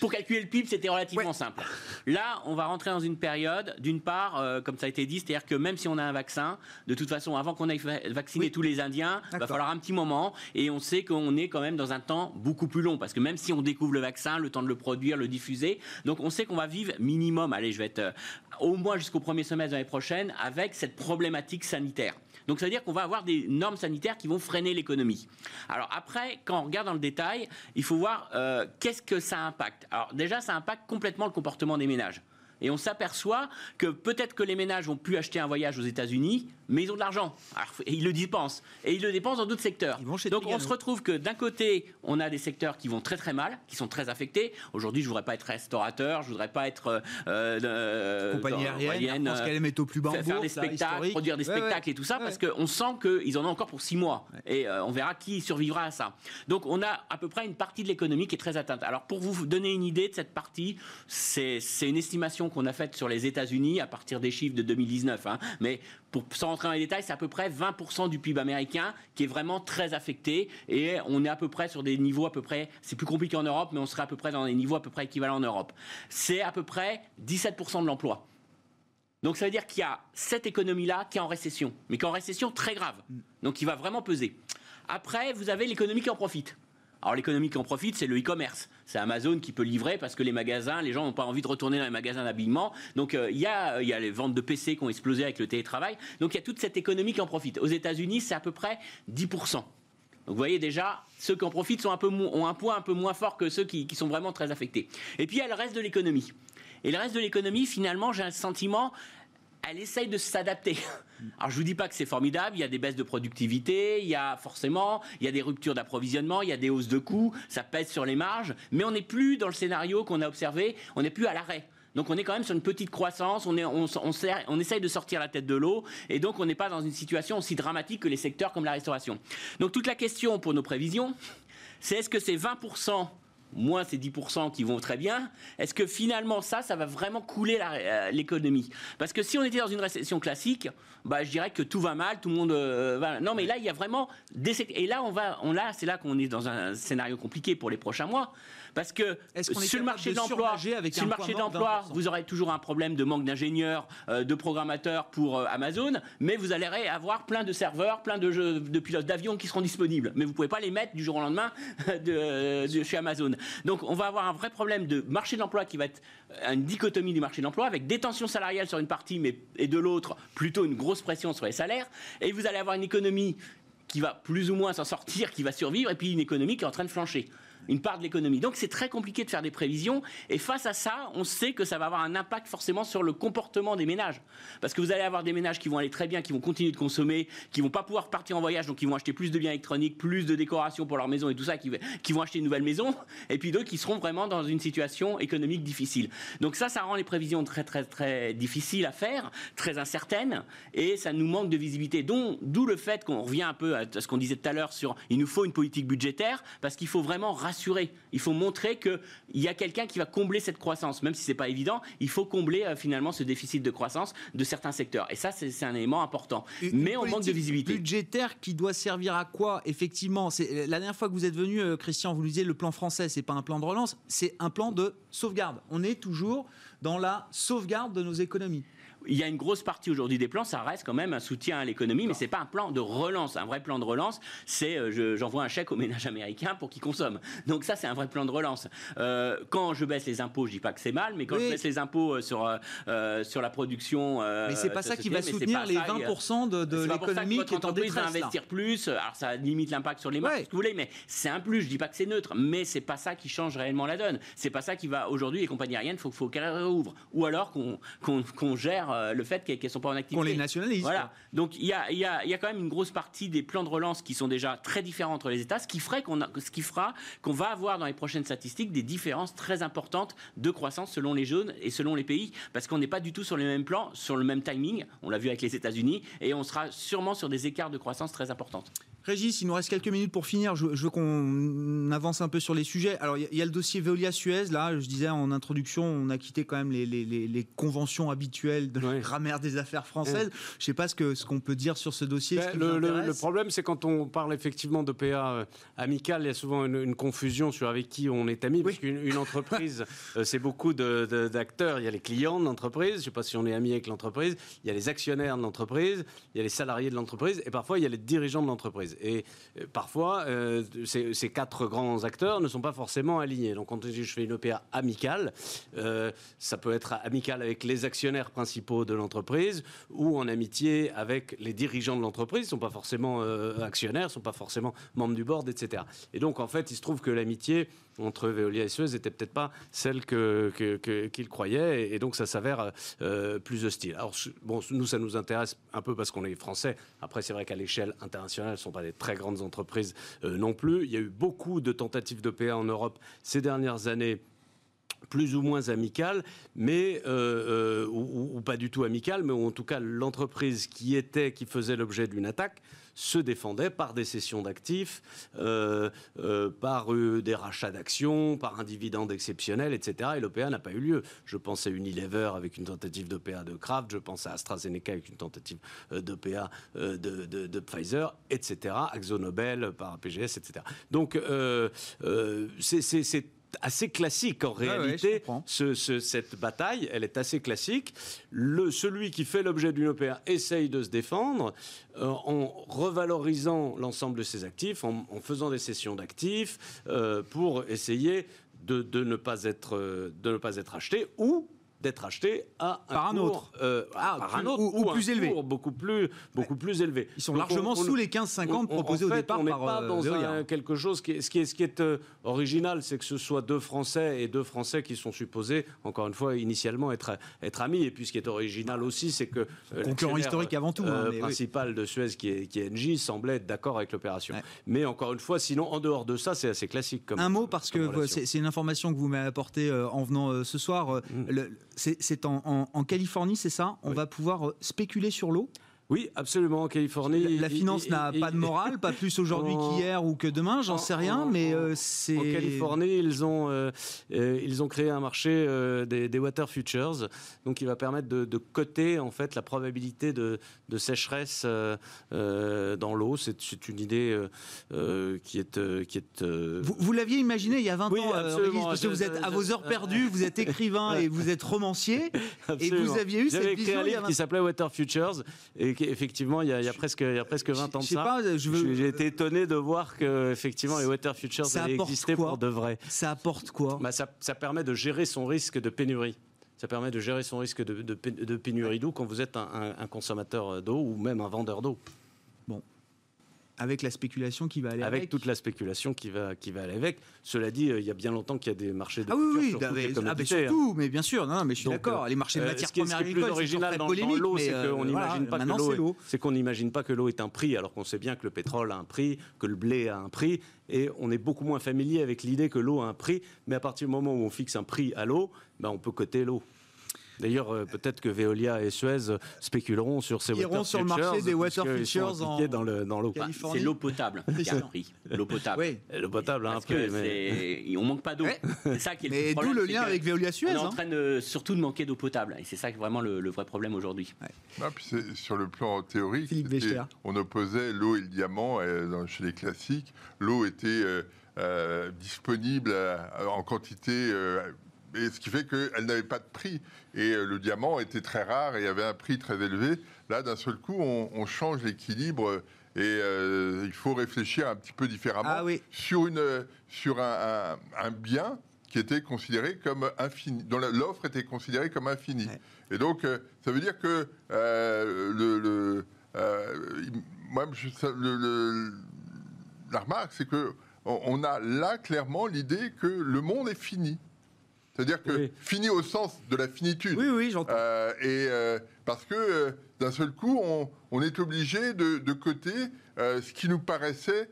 pour calculer le PIB, c'était relativement Ouais. simple. Là, on va rentrer dans une période, d'une part, euh, comme ça a été dit, c'est-à-dire que même si on a un vaccin, de toute façon, avant qu'on aille vacciner Oui. tous les Indiens, il va falloir un petit moment. Et on sait qu'on est quand même dans un temps beaucoup plus long. Parce que même si on découvre le vaccin, le temps de le produire, le diffuser, donc on sait qu'on va vivre minimum, allez, je vais être euh, au moins jusqu'au premier semestre de l'année prochaine, avec cette problématique sanitaire. Donc ça veut dire qu'on va avoir des normes sanitaires qui vont freiner l'économie. Alors après, quand on regarde dans le détail, il faut voir euh, qu'est-ce que ça impacte? Alors déjà, ça impacte complètement le comportement des ménages. Et on s'aperçoit que peut-être que les ménages vont plus acheter un voyage aux États-Unis, mais ils ont de l'argent. Et ils le dépensent. Et ils le dépensent dans d'autres secteurs. Donc on se retrouve que d'un côté, on a des secteurs qui vont très très mal, qui sont très affectés. Aujourd'hui, je voudrais pas être restaurateur, je voudrais pas être euh, euh, Compagnie dans- aérienne, euh, KLM est au plus bas faire, des bourse, là, spectacles, produire des Ouais, ouais. spectacles et tout ça, Ouais. parce qu'on sent qu'ils en ont encore pour six mois. Et euh, on verra qui survivra à ça. Donc on a à peu près une partie de l'économie qui est très atteinte. Alors pour vous donner une idée de cette partie, c'est c'est une estimation qu'on a faite sur les États-Unis à partir des chiffres de 2019. hein. Mais pour, sans rentrer dans les détails, c'est à peu près 20% du PIB américain qui est vraiment très affecté. Et on est à peu près sur des niveaux à peu près, c'est plus compliqué en Europe, mais on serait à peu près dans des niveaux à peu près équivalents en Europe. C'est à peu près 17% de l'emploi. Donc ça veut dire qu'il y a cette économie-là qui est en récession, mais qui est en récession très grave. Donc qui va vraiment peser. Après, vous avez l'économie qui en profite. Alors l'économie qui en profite, c'est le e-commerce. C'est Amazon qui peut livrer parce que les magasins, les gens n'ont pas envie de retourner dans les magasins d'habillement. Donc euh, il y, a, il y a les ventes de PC qui ont explosé avec le télétravail. Donc il y a toute cette économie qui en profite. Aux États-Unis, c'est à peu près 10%. Donc vous voyez déjà, ceux qui en profitent sont un peu ont un poids un peu moins fort que ceux qui sont vraiment très affectés. Et puis il y a le reste de l'économie. Et le reste de l'économie, finalement, j'ai un sentiment, elle essaye de s'adapter. *laughs* Alors je vous dis pas que c'est formidable, il y a des baisses de productivité, il y a forcément, il y a des ruptures d'approvisionnement, il y a des hausses de coûts, ça pèse sur les marges, mais on n'est plus dans le scénario qu'on a observé, on n'est plus à l'arrêt. Donc on est quand même sur une petite croissance, on, est, on, on, sert- on essaye de sortir la tête de l'eau, et donc on n'est pas dans une situation aussi dramatique que les secteurs comme la restauration. Donc toute la question pour nos prévisions, c'est est-ce que c'est 20% moins ces 10% qui vont très bien, est-ce que finalement ça, ça va vraiment couler euh, l'économie? Parce que si on était dans une récession classique, bah, je dirais que tout va mal, tout le monde euh, va... Non, mais là, il y a vraiment des Et là, on va, on, là, c'est là qu'on est dans un scénario compliqué pour les prochains mois. Parce que sur le marché de l'emploi, sur le marché de mort de l'emploi, 20%? vous aurez toujours un problème de manque d'ingénieurs, euh, de programmateurs pour euh, Amazon, mais vous allez avoir plein de serveurs, plein de, jeux- de pilotes d'avion qui seront disponibles. Mais vous pouvez pas les mettre du jour au lendemain *laughs* de, de chez Amazon. Donc on va avoir un vrai problème de marché de l'emploi qui va être euh, une dichotomie du marché de l'emploi avec des tensions salariales sur une partie, mais et de l'autre plutôt une grosse pression sur les salaires. Et vous allez avoir une économie qui va plus ou moins s'en sortir, qui va survivre, et puis une économie qui est en train de flancher. Une part de l'économie. Donc c'est très compliqué de faire des prévisions. Et face à ça, on sait que ça va avoir un impact forcément sur le comportement des ménages. Parce que vous allez avoir des ménages qui vont aller très bien, qui vont continuer de consommer, qui vont pas pouvoir partir en voyage, donc qui vont acheter plus de biens électroniques, plus de décorations pour leur maison et tout ça, qui, qui vont acheter une nouvelle maison. Et puis d'autres qui seront vraiment dans une situation économique difficile. Donc ça, ça rend les prévisions très très très difficiles à faire, très incertaines, et ça nous manque de visibilité. D'où le fait qu'on revient un peu à ce qu'on disait tout à l'heure sur il nous faut une politique budgétaire, parce qu'il faut vraiment rassurer rassurer. Il faut montrer qu'il y a quelqu'un qui va combler cette croissance, même si c'est pas évident. Il faut combler euh, finalement ce déficit de croissance de certains secteurs. Et ça, c'est un élément important. Mais on manque de visibilité. Budgétaire qui doit servir à quoi Effectivement, c'est la dernière fois que vous êtes venu, euh, Christian, vous nous disiez le plan français, c'est pas un plan de relance, c'est un plan de sauvegarde. On est toujours dans la sauvegarde de nos économies il y a une grosse partie aujourd'hui des plans, ça reste quand même un soutien à l'économie, mais c'est pas un plan de relance. Un vrai plan de relance, c'est euh, j'envoie un chèque au ménage américain pour qu'il consomme. Donc ça, c'est un vrai plan de relance. Euh, quand je baisse les impôts, je dis pas que c'est mal, mais quand je baisse les impôts euh, sur sur la production, mais c'est pas ça qui va soutenir les 20% de, de l'économie qui est en détresse. va investir plus. Alors ça limite l'impact sur les marques, ce que vous voulez, mais c'est un plus. Je dis pas que c'est neutre, mais c'est pas ça qui change réellement la donne. C'est pas ça qui va aujourd'hui les compagnies aériennes, faut faut qu'elles réouvrent, ou alors qu'on qu'on gère euh, le fait qu'elles ne sont pas en activité. Qu'on les nationalise. Voilà. Donc il y a, y, a, y a, quand même une grosse partie des plans de relance qui sont déjà très différents entre les États, ce qui, ferait qu'on ce qui fera qu'on va avoir dans les prochaines statistiques des différences très importantes de croissance selon les zones et selon les pays, parce qu'on n'est pas du tout sur les mêmes plans, sur le même timing. On l'a vu avec les États-Unis, et on sera sûrement sur des écarts de croissance très importantes. Régis, il nous reste quelques minutes pour finir. Je, veux qu'on avance un peu sur les sujets. Alors, il y, a le dossier Veolia-Suez. Là, je disais en introduction, on a quitté quand même les, conventions habituelles de la grammaire des affaires françaises. Je ne sais pas ce qu'on ce qu'on peut dire sur ce dossier. Ben, le, problème, c'est quand on parle effectivement de PA euh, amical, il y a souvent une, confusion sur avec qui on est ami. Parce qu'une entreprise, *laughs* euh, c'est beaucoup d'acteurs. il y a les clients de l'entreprise. Je ne sais pas si on est ami avec l'entreprise. Il y a les actionnaires de l'entreprise. Il y a les salariés de l'entreprise. Et parfois, il y a les dirigeants de l'entreprise. Et euh, parfois, euh, ces, quatre grands acteurs ne sont pas forcément alignés. Donc, quand je fais une OPA amicale, euh, ça peut être amicale avec les actionnaires principaux de l'entreprise ou en amitié avec les dirigeants de l'entreprise. Ils ne sont pas forcément actionnaires, ne sont pas forcément membres du board, etc. Et donc, en fait, il se trouve que l'amitié entre Veolia et Suez n'était peut-être pas celle qu'ils croyaient, et, donc ça s'avère plus hostile. Alors, bon, nous, ça nous intéresse un peu parce qu'on est français. Après, c'est vrai qu'à l'échelle internationale, ce ne sont pas des très grandes entreprises euh, non plus. Il y a eu beaucoup de tentatives de PA en Europe ces dernières années plus ou moins amicales, mais euh, euh, ou, pas du tout amicales, mais en tout cas l'entreprise qui était, qui faisait l'objet d'une attaque, se défendait par des cessions d'actifs, euh, euh, par euh, des rachats d'actions, par un dividende exceptionnel, etc. Et l'OPA n'a pas eu lieu. Je pense à Unilever avec une tentative d'OPA de Kraft, je pense à AstraZeneca avec une tentative d'OPA de, de, de, Pfizer, etc. AxoNobel par PGS, etc. Donc c'est assez classique en réalité. cette bataille, elle est assez classique. Le, celui qui fait l'objet d'une OPA essaye de se défendre euh, en revalorisant l'ensemble de ses actifs, en, faisant des sessions d'actifs euh, pour essayer de, ne pas être, euh, de ne pas être acheté ou d'être acheté à un, par un autre, euh, ah, par un autre ou, plus élevé, beaucoup plus beaucoup plus élevé. Ils sont largement sous les 15-50 proposés au départ on par. On n'est pas euh, dans quelque chose qui est, ce qui est ce qui est euh, original, c'est que ce soit deux Français et deux Français qui sont supposés, encore une fois, initialement être être amis. Et puis ce qui est original aussi, c'est que concurrent historique avant tout, hein, principal de Suez qui est qui est NJ semblait être d'accord avec l'opération. Mais encore une fois, sinon en dehors de ça, c'est assez classique. Comme un mot parce que c'est une information que vous m'avez apportée en venant ce soir. Mm. Le, c'est en, Californie, c'est ça? On va pouvoir euh, spéculer sur l'eau? Oui, absolument. En Californie, la, finance n'a pas de morale, pas plus *laughs* aujourd'hui qu'hier ou que demain, j'en sais rien, mais euh, c'est. En Californie, ils ont euh, euh, ils ont créé un marché des, water futures, donc qui va permettre de, coter en fait la probabilité de, sécheresse dans l'eau. C'est une idée qui est qui est. Vous, l'aviez imaginé il y a 20 ans, parce que vous êtes à vos heures perdues, vous êtes écrivain *laughs* et vous êtes romancier, et vous aviez eu cette vision. écrit un livre qui s'appelait Water Futures et effectivement, il y, a, presque, il y a presque 20 ans de ça. J'ai été étonné de voir que effectivement les Water Futures allaient exister pour de vrai. Ça apporte quoi? Bah, ça, ça permet de gérer son risque de pénurie ça permet de gérer son risque de, de, pénurie d'eau quand vous êtes un, un consommateur d'eau ou même un vendeur d'eau. Avec la spéculation qui va aller avec. Avec toute la spéculation qui va, qui va aller avec. Cela dit, euh, il y a bien longtemps qu'il y a des marchés de ah oui, oui, mais, ah, mais surtout, mais bien sûr, non, mais je suis d'accord. Euh, les marchés de euh, matières premières agricoles, c'est original dans, l'eau, c'est qu'on n'imagine pas que l'eau, c'est qu'on n'imagine pas que l'eau est un prix, alors qu'on sait bien que le pétrole a un prix, que le blé a un prix, et on est beaucoup moins familier avec l'idée que l'eau a un prix. Mais à partir du moment où on fixe un prix à l'eau, ben on peut coter l'eau. D'ailleurs, euh, peut-être que Veolia et Suez spéculeront sur ces Iront water sur le marché des water futures en- dans le dans l'eau. Bah, c'est l'eau potable qui a un prix. L'eau potable. Oui. Et Le potable a un Parce peu, que mais on manque pas d'eau. Ouais. C'est ça qui est le Mais d'où le lien avec Veolia Suez. On est en hein. train de, surtout de manquer d'eau potable. Et c'est ça qui est vraiment le, le vrai problème aujourd'hui. Ah, sur le plan théorique, on opposait l'eau et le diamant euh, dans- chez les classiques. L'eau était euh, euh, disponible euh, en quantité, euh, et ce qui fait qu'elle n'avait pas de prix. Et euh, le diamant était très rare et avait un prix très élevé. Là, d'un seul coup, on, on change l'équilibre et euh, il faut réfléchir un petit peu différemment Ah oui. sur, une, sur un, un- un bien qui était considéré comme infini, dont l'offre était considérée comme infinie. Ouais. Et donc, euh, ça veut dire que euh, le, le, euh, il- moi, je- ça- le- le- la remarque, c'est que on a là clairement l'idée que le monde est fini. C'est-à-dire que Oui. fini au sens de la finitude. Oui, oui, j'entends. Euh, et euh, parce que euh, d'un seul coup, on, on est obligé de, de coter ce qui nous paraissait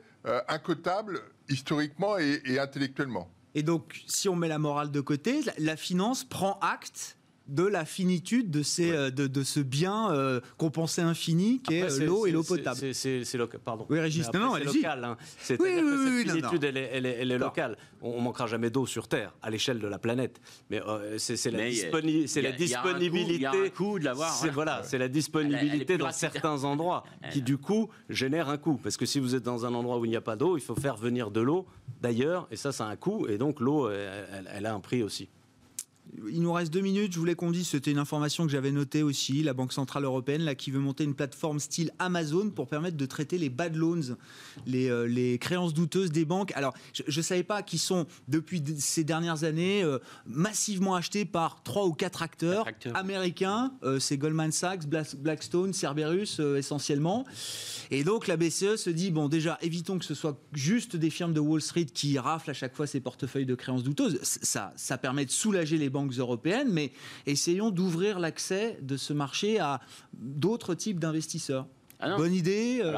incotable historiquement et, et intellectuellement. Et donc, si on met la morale de côté, la, la finance prend acte de la finitude de, ces, euh, de, de ce bien euh, qu'on pensait infini qui Après, est c'est- euh, l'eau et c'est- l'eau c'est- potable. c'est- C'est c'est local. Pardon. Oui, Régis, non, après, non, c'est allez-y. local. hein. C'est-à-dire Oui, oui, oui, cette non, finitude, elle est, elle est- elle est locale. On, on manquera jamais d'eau sur Terre à l'échelle de la planète. Mais euh, c'est c'est la, Mais, disponi- c'est a- la il y a un coût- disponibilité. coût de l'avoir, C'est voilà. voilà, c'est la disponibilité dans certains endroits qui du coup génère un coût. Parce que si vous êtes dans un endroit où il n'y a pas d'eau, il faut faire venir de l'eau d'ailleurs, et ça, ça a un coût. Et donc l'eau, elle, elle- elle a un prix aussi. Il nous reste deux minutes. Je voulais qu'on dise, c'était une information que j'avais notée aussi, la Banque Centrale Européenne, là, qui veut monter une plateforme style Amazon pour permettre de traiter les bad loans, les, euh, les créances douteuses des banques. Alors, je ne savais pas qu'ils sont, depuis ces dernières années, euh, massivement achetés par trois ou quatre acteurs, Quatre acteurs. américains. Euh, C'est Goldman Sachs, Blackstone, Cerberus, essentiellement. Et donc, la BCE se dit, bon, déjà, évitons que ce soit juste des firmes de Wall Street qui raflent à chaque fois ces portefeuilles de créances douteuses. Ça, ça permet de soulager les banques européennes, mais essayons d'ouvrir l'accès de ce marché à d'autres types d'investisseurs. Ah. Bonne idée. euh,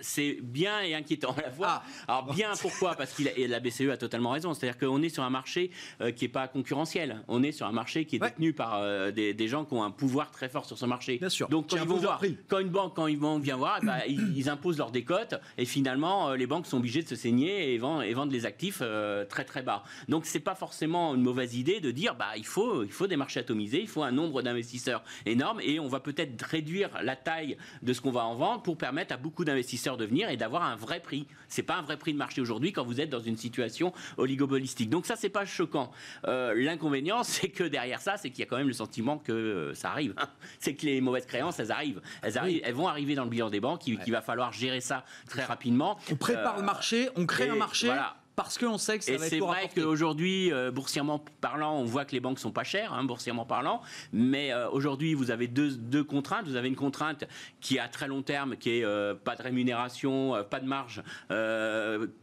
c'est bien et inquiétant à la fois. Ah. Alors, bien, pourquoi? Parce que la BCE a totalement raison. C'est-à-dire qu'on est sur un marché euh, qui n'est pas concurrentiel. On est sur un marché qui est Ouais. détenu par euh, des, des gens qui ont un pouvoir très fort sur ce marché. Bien sûr. Donc, quand, ils vont voir, quand une banque, quand ils vont vient voir, eh ben, ils, ils imposent leur décote et finalement, les banques sont obligées de se saigner et vendent, et vendent les actifs très très bas. Donc, c'est pas forcément une mauvaise idée de dire, bah, il faut, il faut des marchés atomisés, il faut un nombre d'investisseurs énorme et on va peut-être réduire la taille de ce qu'on va en vendre pour permettre à beaucoup d'investisseurs de venir et d'avoir un vrai prix. C'est pas un vrai prix de marché aujourd'hui quand vous êtes dans une situation oligopolistique. Donc ça, c'est pas choquant. Euh, L'inconvénient, *laughs* c'est que derrière ça, c'est qu'il y a quand même le sentiment que euh, ça arrive. *laughs* c'est que les mauvaises créances, elles arrivent. Elles, arrivent, elles vont arriver dans le bilan des banques. Il, va falloir gérer ça très rapidement. On prépare Euh, le marché, on crée un marché voilà. Parce qu'on sait que ça et va être c'est lourd à vrai qu'aujourd'hui, euh, boursièrement parlant, on voit que les banques sont pas chères, hein, boursièrement parlant. Mais euh, aujourd'hui, vous avez deux, deux contraintes. Vous avez une contrainte qui est à très long terme, qui est euh, pas de rémunération, pas de marge,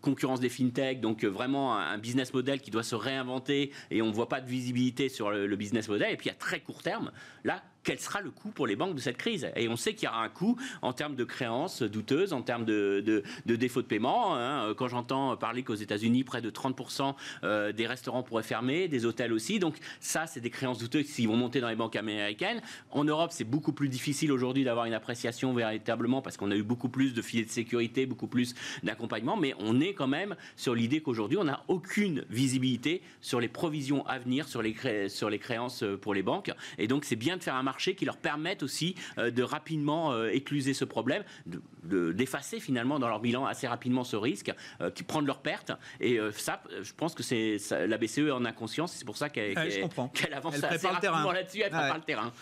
concurrence des fintech, donc vraiment un, un business model qui doit se réinventer et on ne voit pas de visibilité sur le, le business model. Et puis à très court terme, là, quel sera le coût pour les banques de cette crise? Et on sait qu'il y aura un coût en termes de créances douteuses, en termes de, de, de défaut de paiement. hein. Quand j'entends parler qu'aux États-Unis, près de 30% euh, des restaurants pourraient fermer, des hôtels aussi. Donc ça, c'est des créances douteuses qui vont monter dans les banques américaines. En Europe, c'est beaucoup plus difficile aujourd'hui d'avoir une appréciation véritablement parce qu'on a eu beaucoup plus de filets de sécurité, beaucoup plus d'accompagnement. Mais on est quand même sur l'idée qu'aujourd'hui, on n'a aucune visibilité sur les provisions à venir, sur les, sur les créances euh, pour les banques. Et donc, c'est bien de faire un marché qui leur permette aussi euh, de rapidement euh, écluser ce problème, de- de- d'effacer finalement dans leur bilan assez rapidement ce risque, euh, qui prendre leurs pertes. Et ça, je pense que c'est la BCE en a conscience. C'est pour ça qu'elle qu'elle- comprends. qu'elle avance Elle assez prépare le terrain. rapidement là-dessus. Elle Ah prépare ouais. le terrain.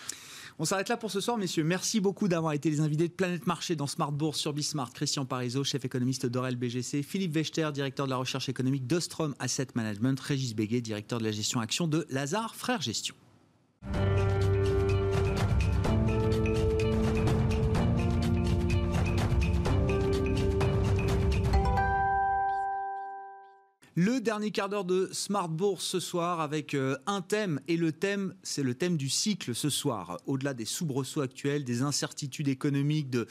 On s'arrête là pour ce soir, messieurs. Merci beaucoup d'avoir été les invités de Planète Marché dans Smart Bourse sur Bismart. Christian Parizeau, chef économiste d'Orel BGC. Philippe Wechter, directeur de la recherche économique d'Ostrom Asset Management. Régis Béguet, directeur de la gestion action de Lazare Frères Gestion. Le dernier quart d'heure de Smart Bourse ce soir avec euh, un thème et le thème, c'est le thème du cycle ce soir. Au-delà des soubresauts actuels, des incertitudes économiques de,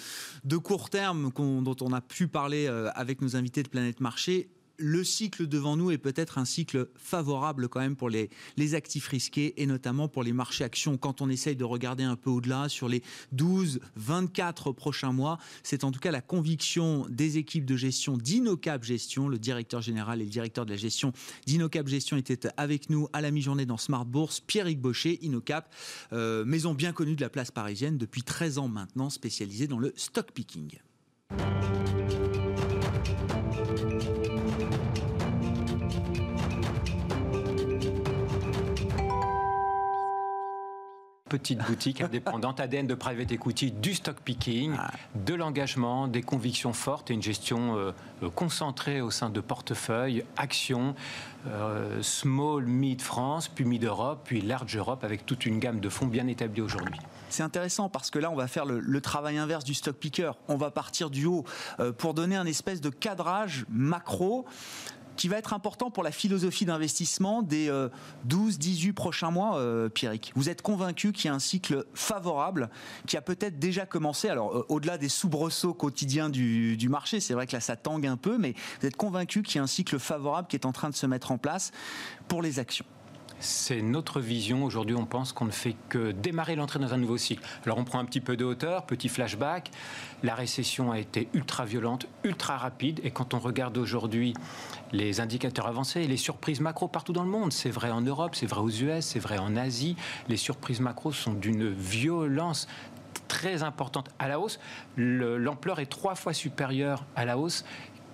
court terme dont on a pu parler euh, avec nos invités de Planète Marché, le cycle devant nous est peut-être un cycle favorable quand même pour les, les actifs risqués et notamment pour les marchés actions. Quand on essaye de regarder un peu au-delà sur les 12, 24 prochains mois, c'est en tout cas la conviction des équipes de gestion d'Inocap Gestion. Le directeur général et le directeur de la gestion d'Inocap Gestion étaient avec nous à la mi-journée dans Smart Bourse. Pierrick Baucher, Inocap, euh, maison bien connue de la place parisienne depuis 13 ans maintenant, spécialisée dans le stock picking. Petite boutique indépendante ADN de private equity, du stock picking, ah. de l'engagement, des convictions fortes et une gestion euh, euh, concentrée au sein de portefeuilles, actions, euh, small, mid France, puis mid Europe, puis large Europe avec toute une gamme de fonds bien établis aujourd'hui. C'est intéressant parce que là, on va faire le, travail inverse du stock picker. On va partir du haut pour donner un espèce de cadrage macro qui va être important pour la philosophie d'investissement des 12-18 euh, prochains mois, euh, Pierrick. Vous êtes convaincu qu'il y a un cycle favorable qui a peut-être déjà commencé, alors euh, au-delà des soubresauts quotidiens du, du marché, c'est vrai que là ça tangue un peu, mais vous êtes convaincu qu'il y a un cycle favorable qui est en train de se mettre en place pour les actions c'est notre vision. Aujourd'hui, on pense qu'on ne fait que démarrer l'entrée dans un nouveau cycle. Alors, on prend un petit peu de hauteur, petit flashback. La récession a été ultra violente, ultra rapide. Et quand on regarde aujourd'hui les indicateurs avancés les surprises macro partout dans le monde, c'est vrai en Europe, c'est vrai aux US, c'est vrai en Asie, les surprises macro sont d'une violence très importante à la hausse. L'ampleur est trois fois supérieure à la hausse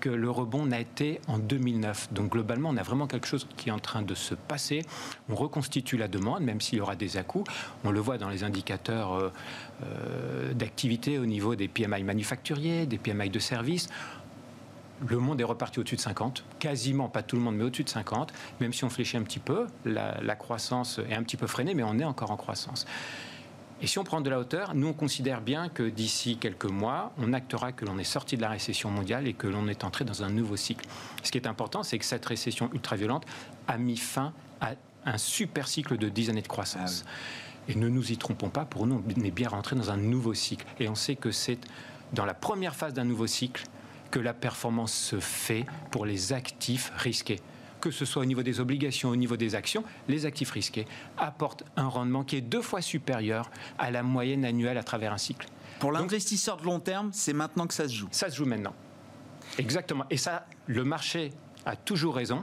le rebond n'a été en 2009. Donc globalement, on a vraiment quelque chose qui est en train de se passer. On reconstitue la demande, même s'il y aura des à-coups. On le voit dans les indicateurs euh, euh, d'activité au niveau des PMI manufacturiers, des PMI de services le monde est reparti au-dessus de 50, quasiment pas tout le monde, mais au-dessus de 50, même si on fléchit un petit peu, la, la, croissance est un petit peu freinée, mais on est encore en croissance. Et si on prend de la hauteur, nous on considère bien que d'ici quelques mois, on actera que l'on est sorti de la récession mondiale et que l'on est entré dans un nouveau cycle. Ce qui est important, c'est que cette récession ultra-violente a mis fin à un super cycle de 10 années de croissance. Ah et ne nous y trompons pas, pour nous, on est bien rentré dans un nouveau cycle. Et on sait que c'est dans la première phase d'un nouveau cycle que la performance se fait pour les actifs risqués que ce soit au niveau des obligations, au niveau des actions, les actifs risqués apportent un rendement qui est deux fois supérieur à la moyenne annuelle à travers un cycle. Pour l'investisseur de long terme, c'est maintenant que ça se joue. Ça se joue maintenant. Exactement. Et ça, le marché a toujours raison.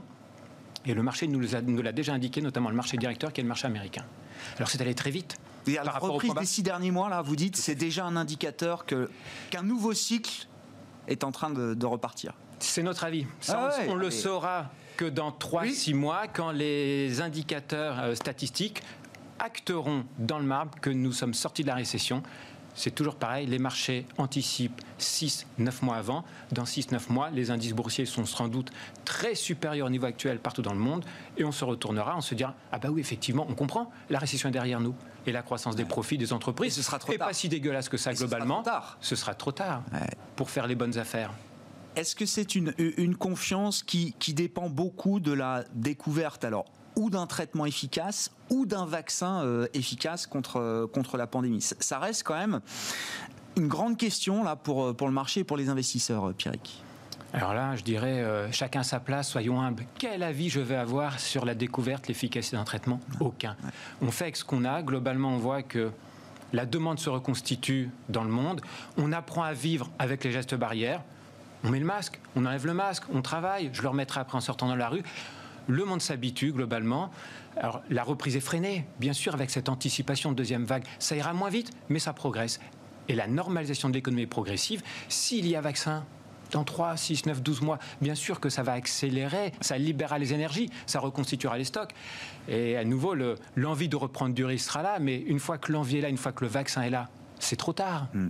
Et le marché nous l'a déjà indiqué, notamment le marché directeur, qui est le marché américain. Alors c'est allé très vite. Et à la reprise des six derniers mois, là, vous dites, c'est déjà un indicateur que qu'un nouveau cycle est en train de, repartir. C'est notre avis. Ah on, le saura que dans 3-6 mois, quand les indicateurs euh, statistiques acteront dans le marbre que nous sommes sortis de la récession, c'est toujours pareil, les marchés anticipent 6-9 mois avant. Dans 6-9 mois, les indices boursiers sont sans doute très supérieurs au niveau actuel partout dans le monde et on se retournera, on se dira Ah bah oui, effectivement, on comprend, la récession est derrière nous et la croissance des profits des entreprises. ce sera trop pas si dégueulasse que ça globalement. Ce sera trop tard, pour faire les bonnes affaires. Est-ce que c'est une, une, confiance qui, qui dépend beaucoup de la découverte alors ou d'un traitement efficace ou d'un vaccin euh, efficace contre, euh, contre la pandémie? Ça reste quand même une grande question là, pour, euh, pour le marché et pour les investisseurs, Pierrick. Alors là, je dirais, chacun sa place, soyons humbles. Quel avis je vais avoir sur la découverte, l'efficacité d'un traitement? Aucun. On fait avec ce qu'on a. Globalement, on voit que la demande se reconstitue dans le monde. On apprend à vivre avec les gestes barrières. On met le masque, on enlève le masque, on travaille. Je le remettrai après en sortant dans la rue le monde s'habitue globalement. Alors, la reprise est freinée, bien sûr, avec cette anticipation de deuxième vague. Ça ira moins vite, mais ça progresse. Et la normalisation de l'économie est progressive. S'il y a vaccin, dans 3, 6, 9, 12 mois, bien sûr que ça va accélérer, ça libérera les énergies, ça reconstituera les stocks. Et à nouveau, l'envie de reprendre du risque sera là, mais une fois que l'envie est là, une fois que le vaccin est là, c'est trop tard. Hmm.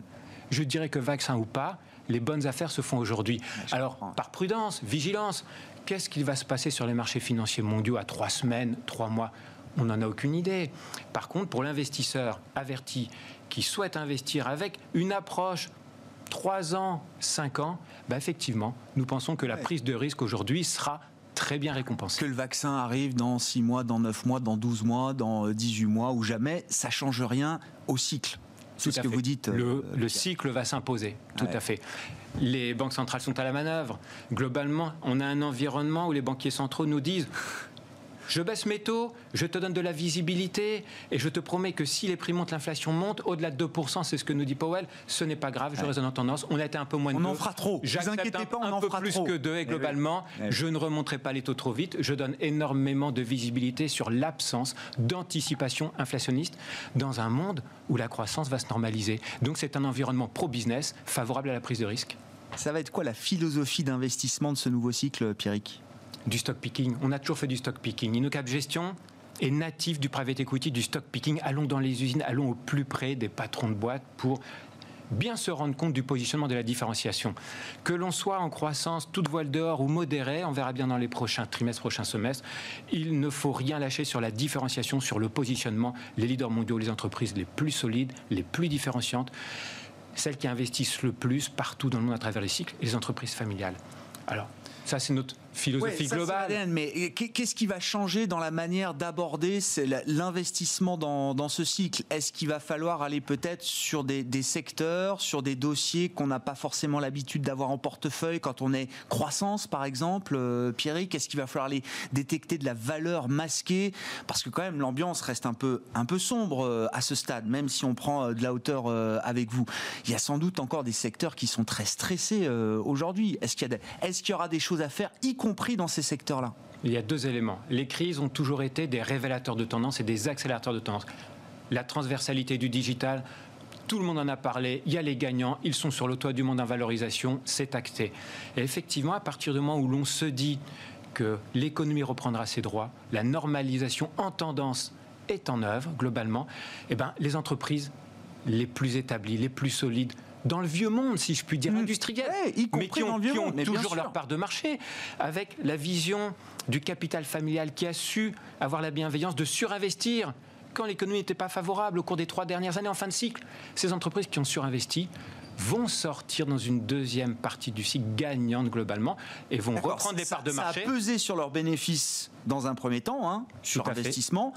Je dirais que vaccin ou pas, les bonnes affaires se font aujourd'hui. Alors, par prudence, vigilance, Qu'est-ce qui va se passer sur les marchés financiers mondiaux à trois semaines, trois mois? On n'en a aucune idée. Par contre, pour l'investisseur averti qui souhaite investir avec une approche 3 ans, 5 ans, bah effectivement, nous pensons que la prise de risque aujourd'hui sera très bien récompensée. Que le vaccin arrive dans 6 mois, dans 9 mois, dans 12 mois, dans 18 mois ou jamais, ça change rien au cycle tout ce à que fait. vous dites. Le, euh, le cycle va s'imposer, tout Ouais. à fait. Les banques centrales sont à la manœuvre. Globalement, on a un environnement où les banquiers centraux nous disent je baisse mes taux, je te donne de la visibilité et je te promets que si les prix montent, l'inflation monte, au-delà de 2%, c'est ce que nous dit Powell, ce n'est pas grave, je raisonne en tendance. On a été un peu moins de On en fera trop. Vous inquiétez pas, on un en peu fera plus trop. que deux et Eh globalement, Eh oui. je ne remonterai pas les taux trop vite. Je donne énormément de visibilité sur l'absence d'anticipation inflationniste dans un monde où la croissance va se normaliser. Donc c'est un environnement pro-business favorable à la prise de risque. Ça va être quoi la philosophie d'investissement de ce nouveau cycle, Pierrick? Du stock picking. On a toujours fait du stock picking. InnoCap Gestion est natif du private equity, du stock picking. Allons dans les usines, allons au plus près des patrons de boîtes pour bien se rendre compte du positionnement de la différenciation. Que l'on soit en croissance toute voile dehors ou modérée, on verra bien dans les prochains trimestres, prochains semestres, il ne faut rien lâcher sur la différenciation, sur le positionnement. Les leaders mondiaux, les entreprises les plus solides, les plus différenciantes, celles qui investissent le plus partout dans le monde à travers les cycles, les entreprises familiales. Alors, ça c'est notre philosophie Ouais, globale. mais qu'est-ce qui va changer dans la manière d'aborder l'investissement dans, dans ce cycle? Est-ce qu'il va falloir aller peut-être sur des, des secteurs, sur des dossiers qu'on n'a pas forcément l'habitude d'avoir en portefeuille quand on est croissance, par exemple? Euh, Pierrick, est-ce qu'il va falloir aller détecter de la valeur masquée? Parce que quand même, l'ambiance reste un peu, un peu sombre euh, à ce stade, même si on prend euh, de la hauteur euh, avec vous. Il y a sans doute encore des secteurs qui sont très stressés aujourd'hui. Est-ce qu'il y, est-ce qu'il y aura des choses à faire, y compris dans ces secteurs-là Il y a deux éléments. Les crises ont toujours été des révélateurs de tendance et des accélérateurs de tendance. La transversalité du digital, tout le monde en a parlé, il y a les gagnants, ils sont sur le toit du monde en valorisation, c'est acté. Et effectivement, à partir du moment où l'on se dit que l'économie reprendra ses droits, la normalisation en tendance est en œuvre globalement, eh ben, les entreprises les plus établies, les plus solides, dans le vieux monde, si je puis dire, Mmh. industriel, Ouais, y compris mais qui dans ont, le vieux qui ont monde, toujours leur part de marché, avec la vision du capital familial qui a su avoir la bienveillance de surinvestir quand l'économie n'était pas favorable au cours des trois dernières années en fin de cycle. Ces entreprises qui ont surinvesti vont sortir dans une deuxième partie du cycle gagnante globalement et vont reprendre ça- parts de ça marché. a pesé sur leurs bénéfices dans un premier temps, hein, sur fait. investissement.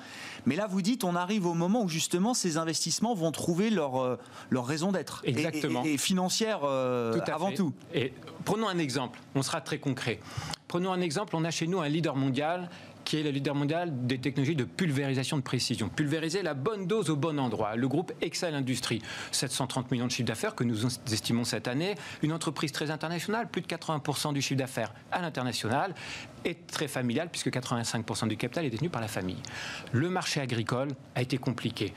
Mais là, vous dites, on arrive au moment où justement ces investissements vont trouver leur, euh, leur raison d'être. Exactement. Et, et financière euh, Tout avant fait. tout. Et prenons un exemple, on sera très concret. Prenons un exemple, on a chez nous un leader mondial qui est le leader mondial des technologies de pulvérisation de précision. Pulvériser la bonne dose au bon endroit. Le groupe Excel Industries, 730 millions de chiffre d'affaires que nous estimons cette année. Une entreprise très internationale, plus de 80% du chiffre d'affaires à l'international et très familiale puisque 85% du capital est détenu par la famille. Le marché agricole a été compliqué.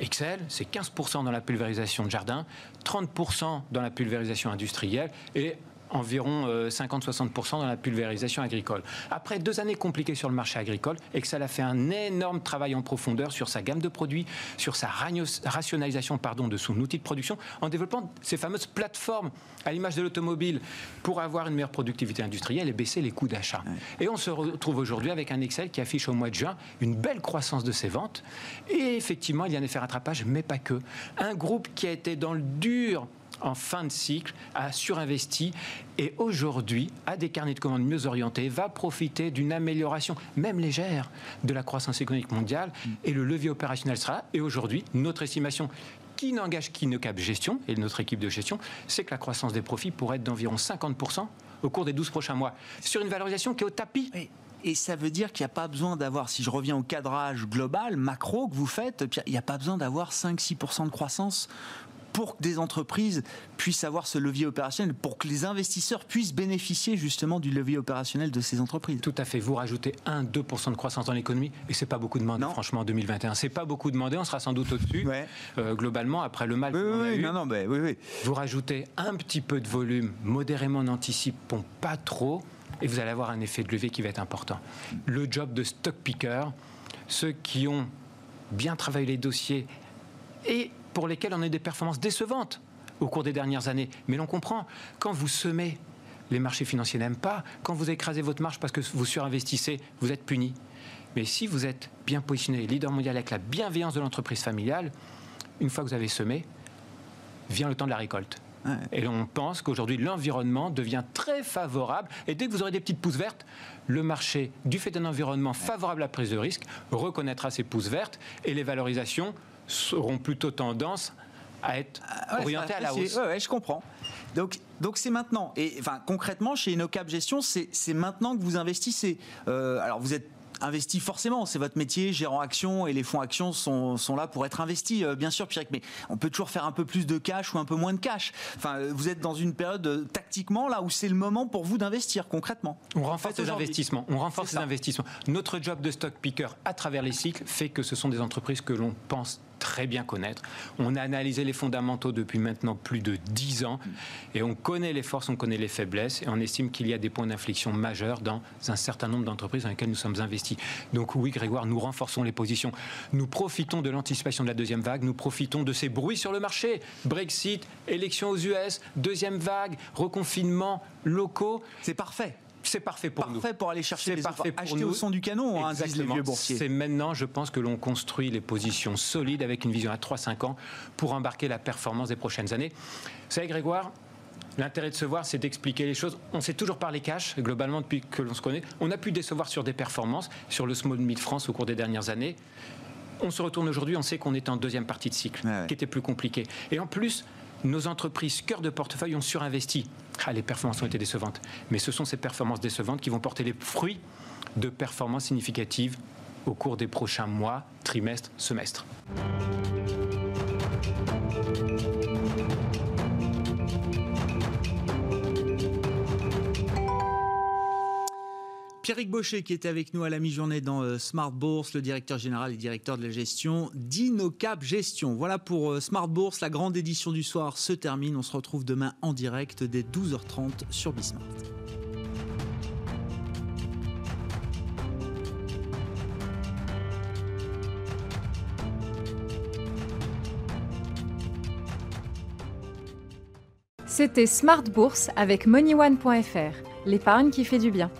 Excel, c'est 15% dans la pulvérisation de jardin, 30% dans la pulvérisation industrielle et environ euh, 50-60% dans la pulvérisation agricole. Après deux années compliquées sur le marché agricole, Excel a fait un énorme travail en profondeur sur sa gamme de produits, sur sa rationalisation pardon, de son outil de production, en développant ces fameuses plateformes à l'image de l'automobile pour avoir une meilleure productivité industrielle et baisser les coûts d'achat. Et on se retrouve aujourd'hui avec un Excel qui affiche au mois de juin une belle croissance de ses ventes. Et effectivement, il y a un effet rattrapage, mais pas que. Un groupe qui a été dans le dur en fin de cycle, a surinvesti et aujourd'hui a des carnets de commandes mieux orientés, va profiter d'une amélioration, même légère, de la croissance économique mondiale et le levier opérationnel sera là. Et aujourd'hui, notre estimation qui n'engage qu'Innocap Gestion et notre équipe de gestion, c'est que la croissance des profits pourrait être d'environ 50% au cours des 12 prochains mois, sur une valorisation qui est au tapis. Et, ça veut dire qu'il n'y a pas besoin d'avoir, si je reviens au cadrage global, macro que vous faites, il n'y a pas besoin d'avoir 5-6% de croissance pour que des entreprises puissent avoir ce levier opérationnel, pour que les investisseurs puissent bénéficier justement du levier opérationnel de ces entreprises. Tout à fait. Vous rajoutez 1-2% de croissance dans l'économie et c'est pas beaucoup demandé, Non. franchement, en 2021. C'est pas beaucoup demandé. On sera sans doute au-dessus. Ouais. euh, globalement, après le mal Oui, qu'on oui, a oui, eu. non, non, oui, oui. Vous rajoutez un petit peu de volume, modérément n'anticipons pas trop, et vous allez avoir un effet de levier qui va être important. Le job de stock picker, ceux qui ont bien travaillé les dossiers et pour lesquels on a eu des performances décevantes au cours des dernières années. Mais l'on comprend, quand vous semez, les marchés financiers n'aiment pas, quand vous écrasez votre marge parce que vous surinvestissez, vous êtes puni. Mais si vous êtes bien positionné, leader mondial avec la bienveillance de l'entreprise familiale, une fois que vous avez semé, vient le temps de la récolte. Ouais. Et on pense qu'aujourd'hui, l'environnement devient très favorable. Et dès que vous aurez des petites pousses vertes, le marché, du fait d'un environnement favorable à la prise de risque, reconnaîtra ces pousses vertes et les valorisations seront plutôt tendance à être Ah ouais, orienté à la hausse. ouais, ouais, je comprends. Donc, donc c'est maintenant. Et enfin, concrètement, chez InnoCap Gestion, c'est maintenant que vous investissez. Euh, alors, vous êtes investi forcément, c'est votre métier, gérant action et les fonds actions sont, sont là pour être investis, euh, bien sûr, Pierrick, mais on peut toujours faire un peu plus de cash ou un peu moins de cash. Enfin, euh, vous êtes dans une période euh, tactiquement là où c'est le moment pour vous d'investir concrètement. On renforce les investissements. On renforce les investissements. Notre job de stock picker à travers les cycles fait que ce sont des entreprises que l'on pense très bien connaître. On a analysé les fondamentaux depuis maintenant plus de 10 ans et on connaît les forces, on connaît les faiblesses et on estime qu'il y a des points d'inflexion majeurs dans un certain nombre d'entreprises dans lesquelles nous sommes investis. Donc oui, Grégoire, nous renforçons les positions. Nous profitons de l'anticipation de la deuxième vague, nous profitons de ces bruits sur le marché. Brexit, élections aux US, deuxième vague, reconfinement locaux. C'est parfait. C'est parfait pour nous. Parfait pour aller chercher C'est les parfait pour Acheter nous. au son du canon, hein, disent les Exactement. vieux boursiers. C'est maintenant, je pense, que l'on construit les positions solides avec une vision à 3-5 ans pour embarquer la performance des prochaines années. Vous savez, Grégoire, L'intérêt de se voir, c'est d'expliquer les choses. On s'est toujours parlé cash, globalement, depuis que l'on se connaît. On a pu décevoir sur des performances, sur le Small Mid France au cours des dernières années. On se retourne aujourd'hui, on sait qu'on est en deuxième partie de cycle, ouais. qui était plus compliqué. Et en plus, nos entreprises cœur de portefeuille ont surinvesti. Ah, les performances ont été décevantes. Mais ce sont ces performances décevantes qui vont porter les fruits de performances significatives au cours des prochains mois, trimestres, semestres. Pierrick Baucher qui était avec nous à la mi-journée dans euh, Smart Bourse, le directeur général et directeur de la gestion d'InnoCap Gestion. Voilà pour euh, Smart Bourse, la grande édition du soir se termine. On se retrouve demain en direct dès 12h30 sur Bismart. C'était Smart Bourse avec MoneyOne.fr, l'épargne qui fait du bien.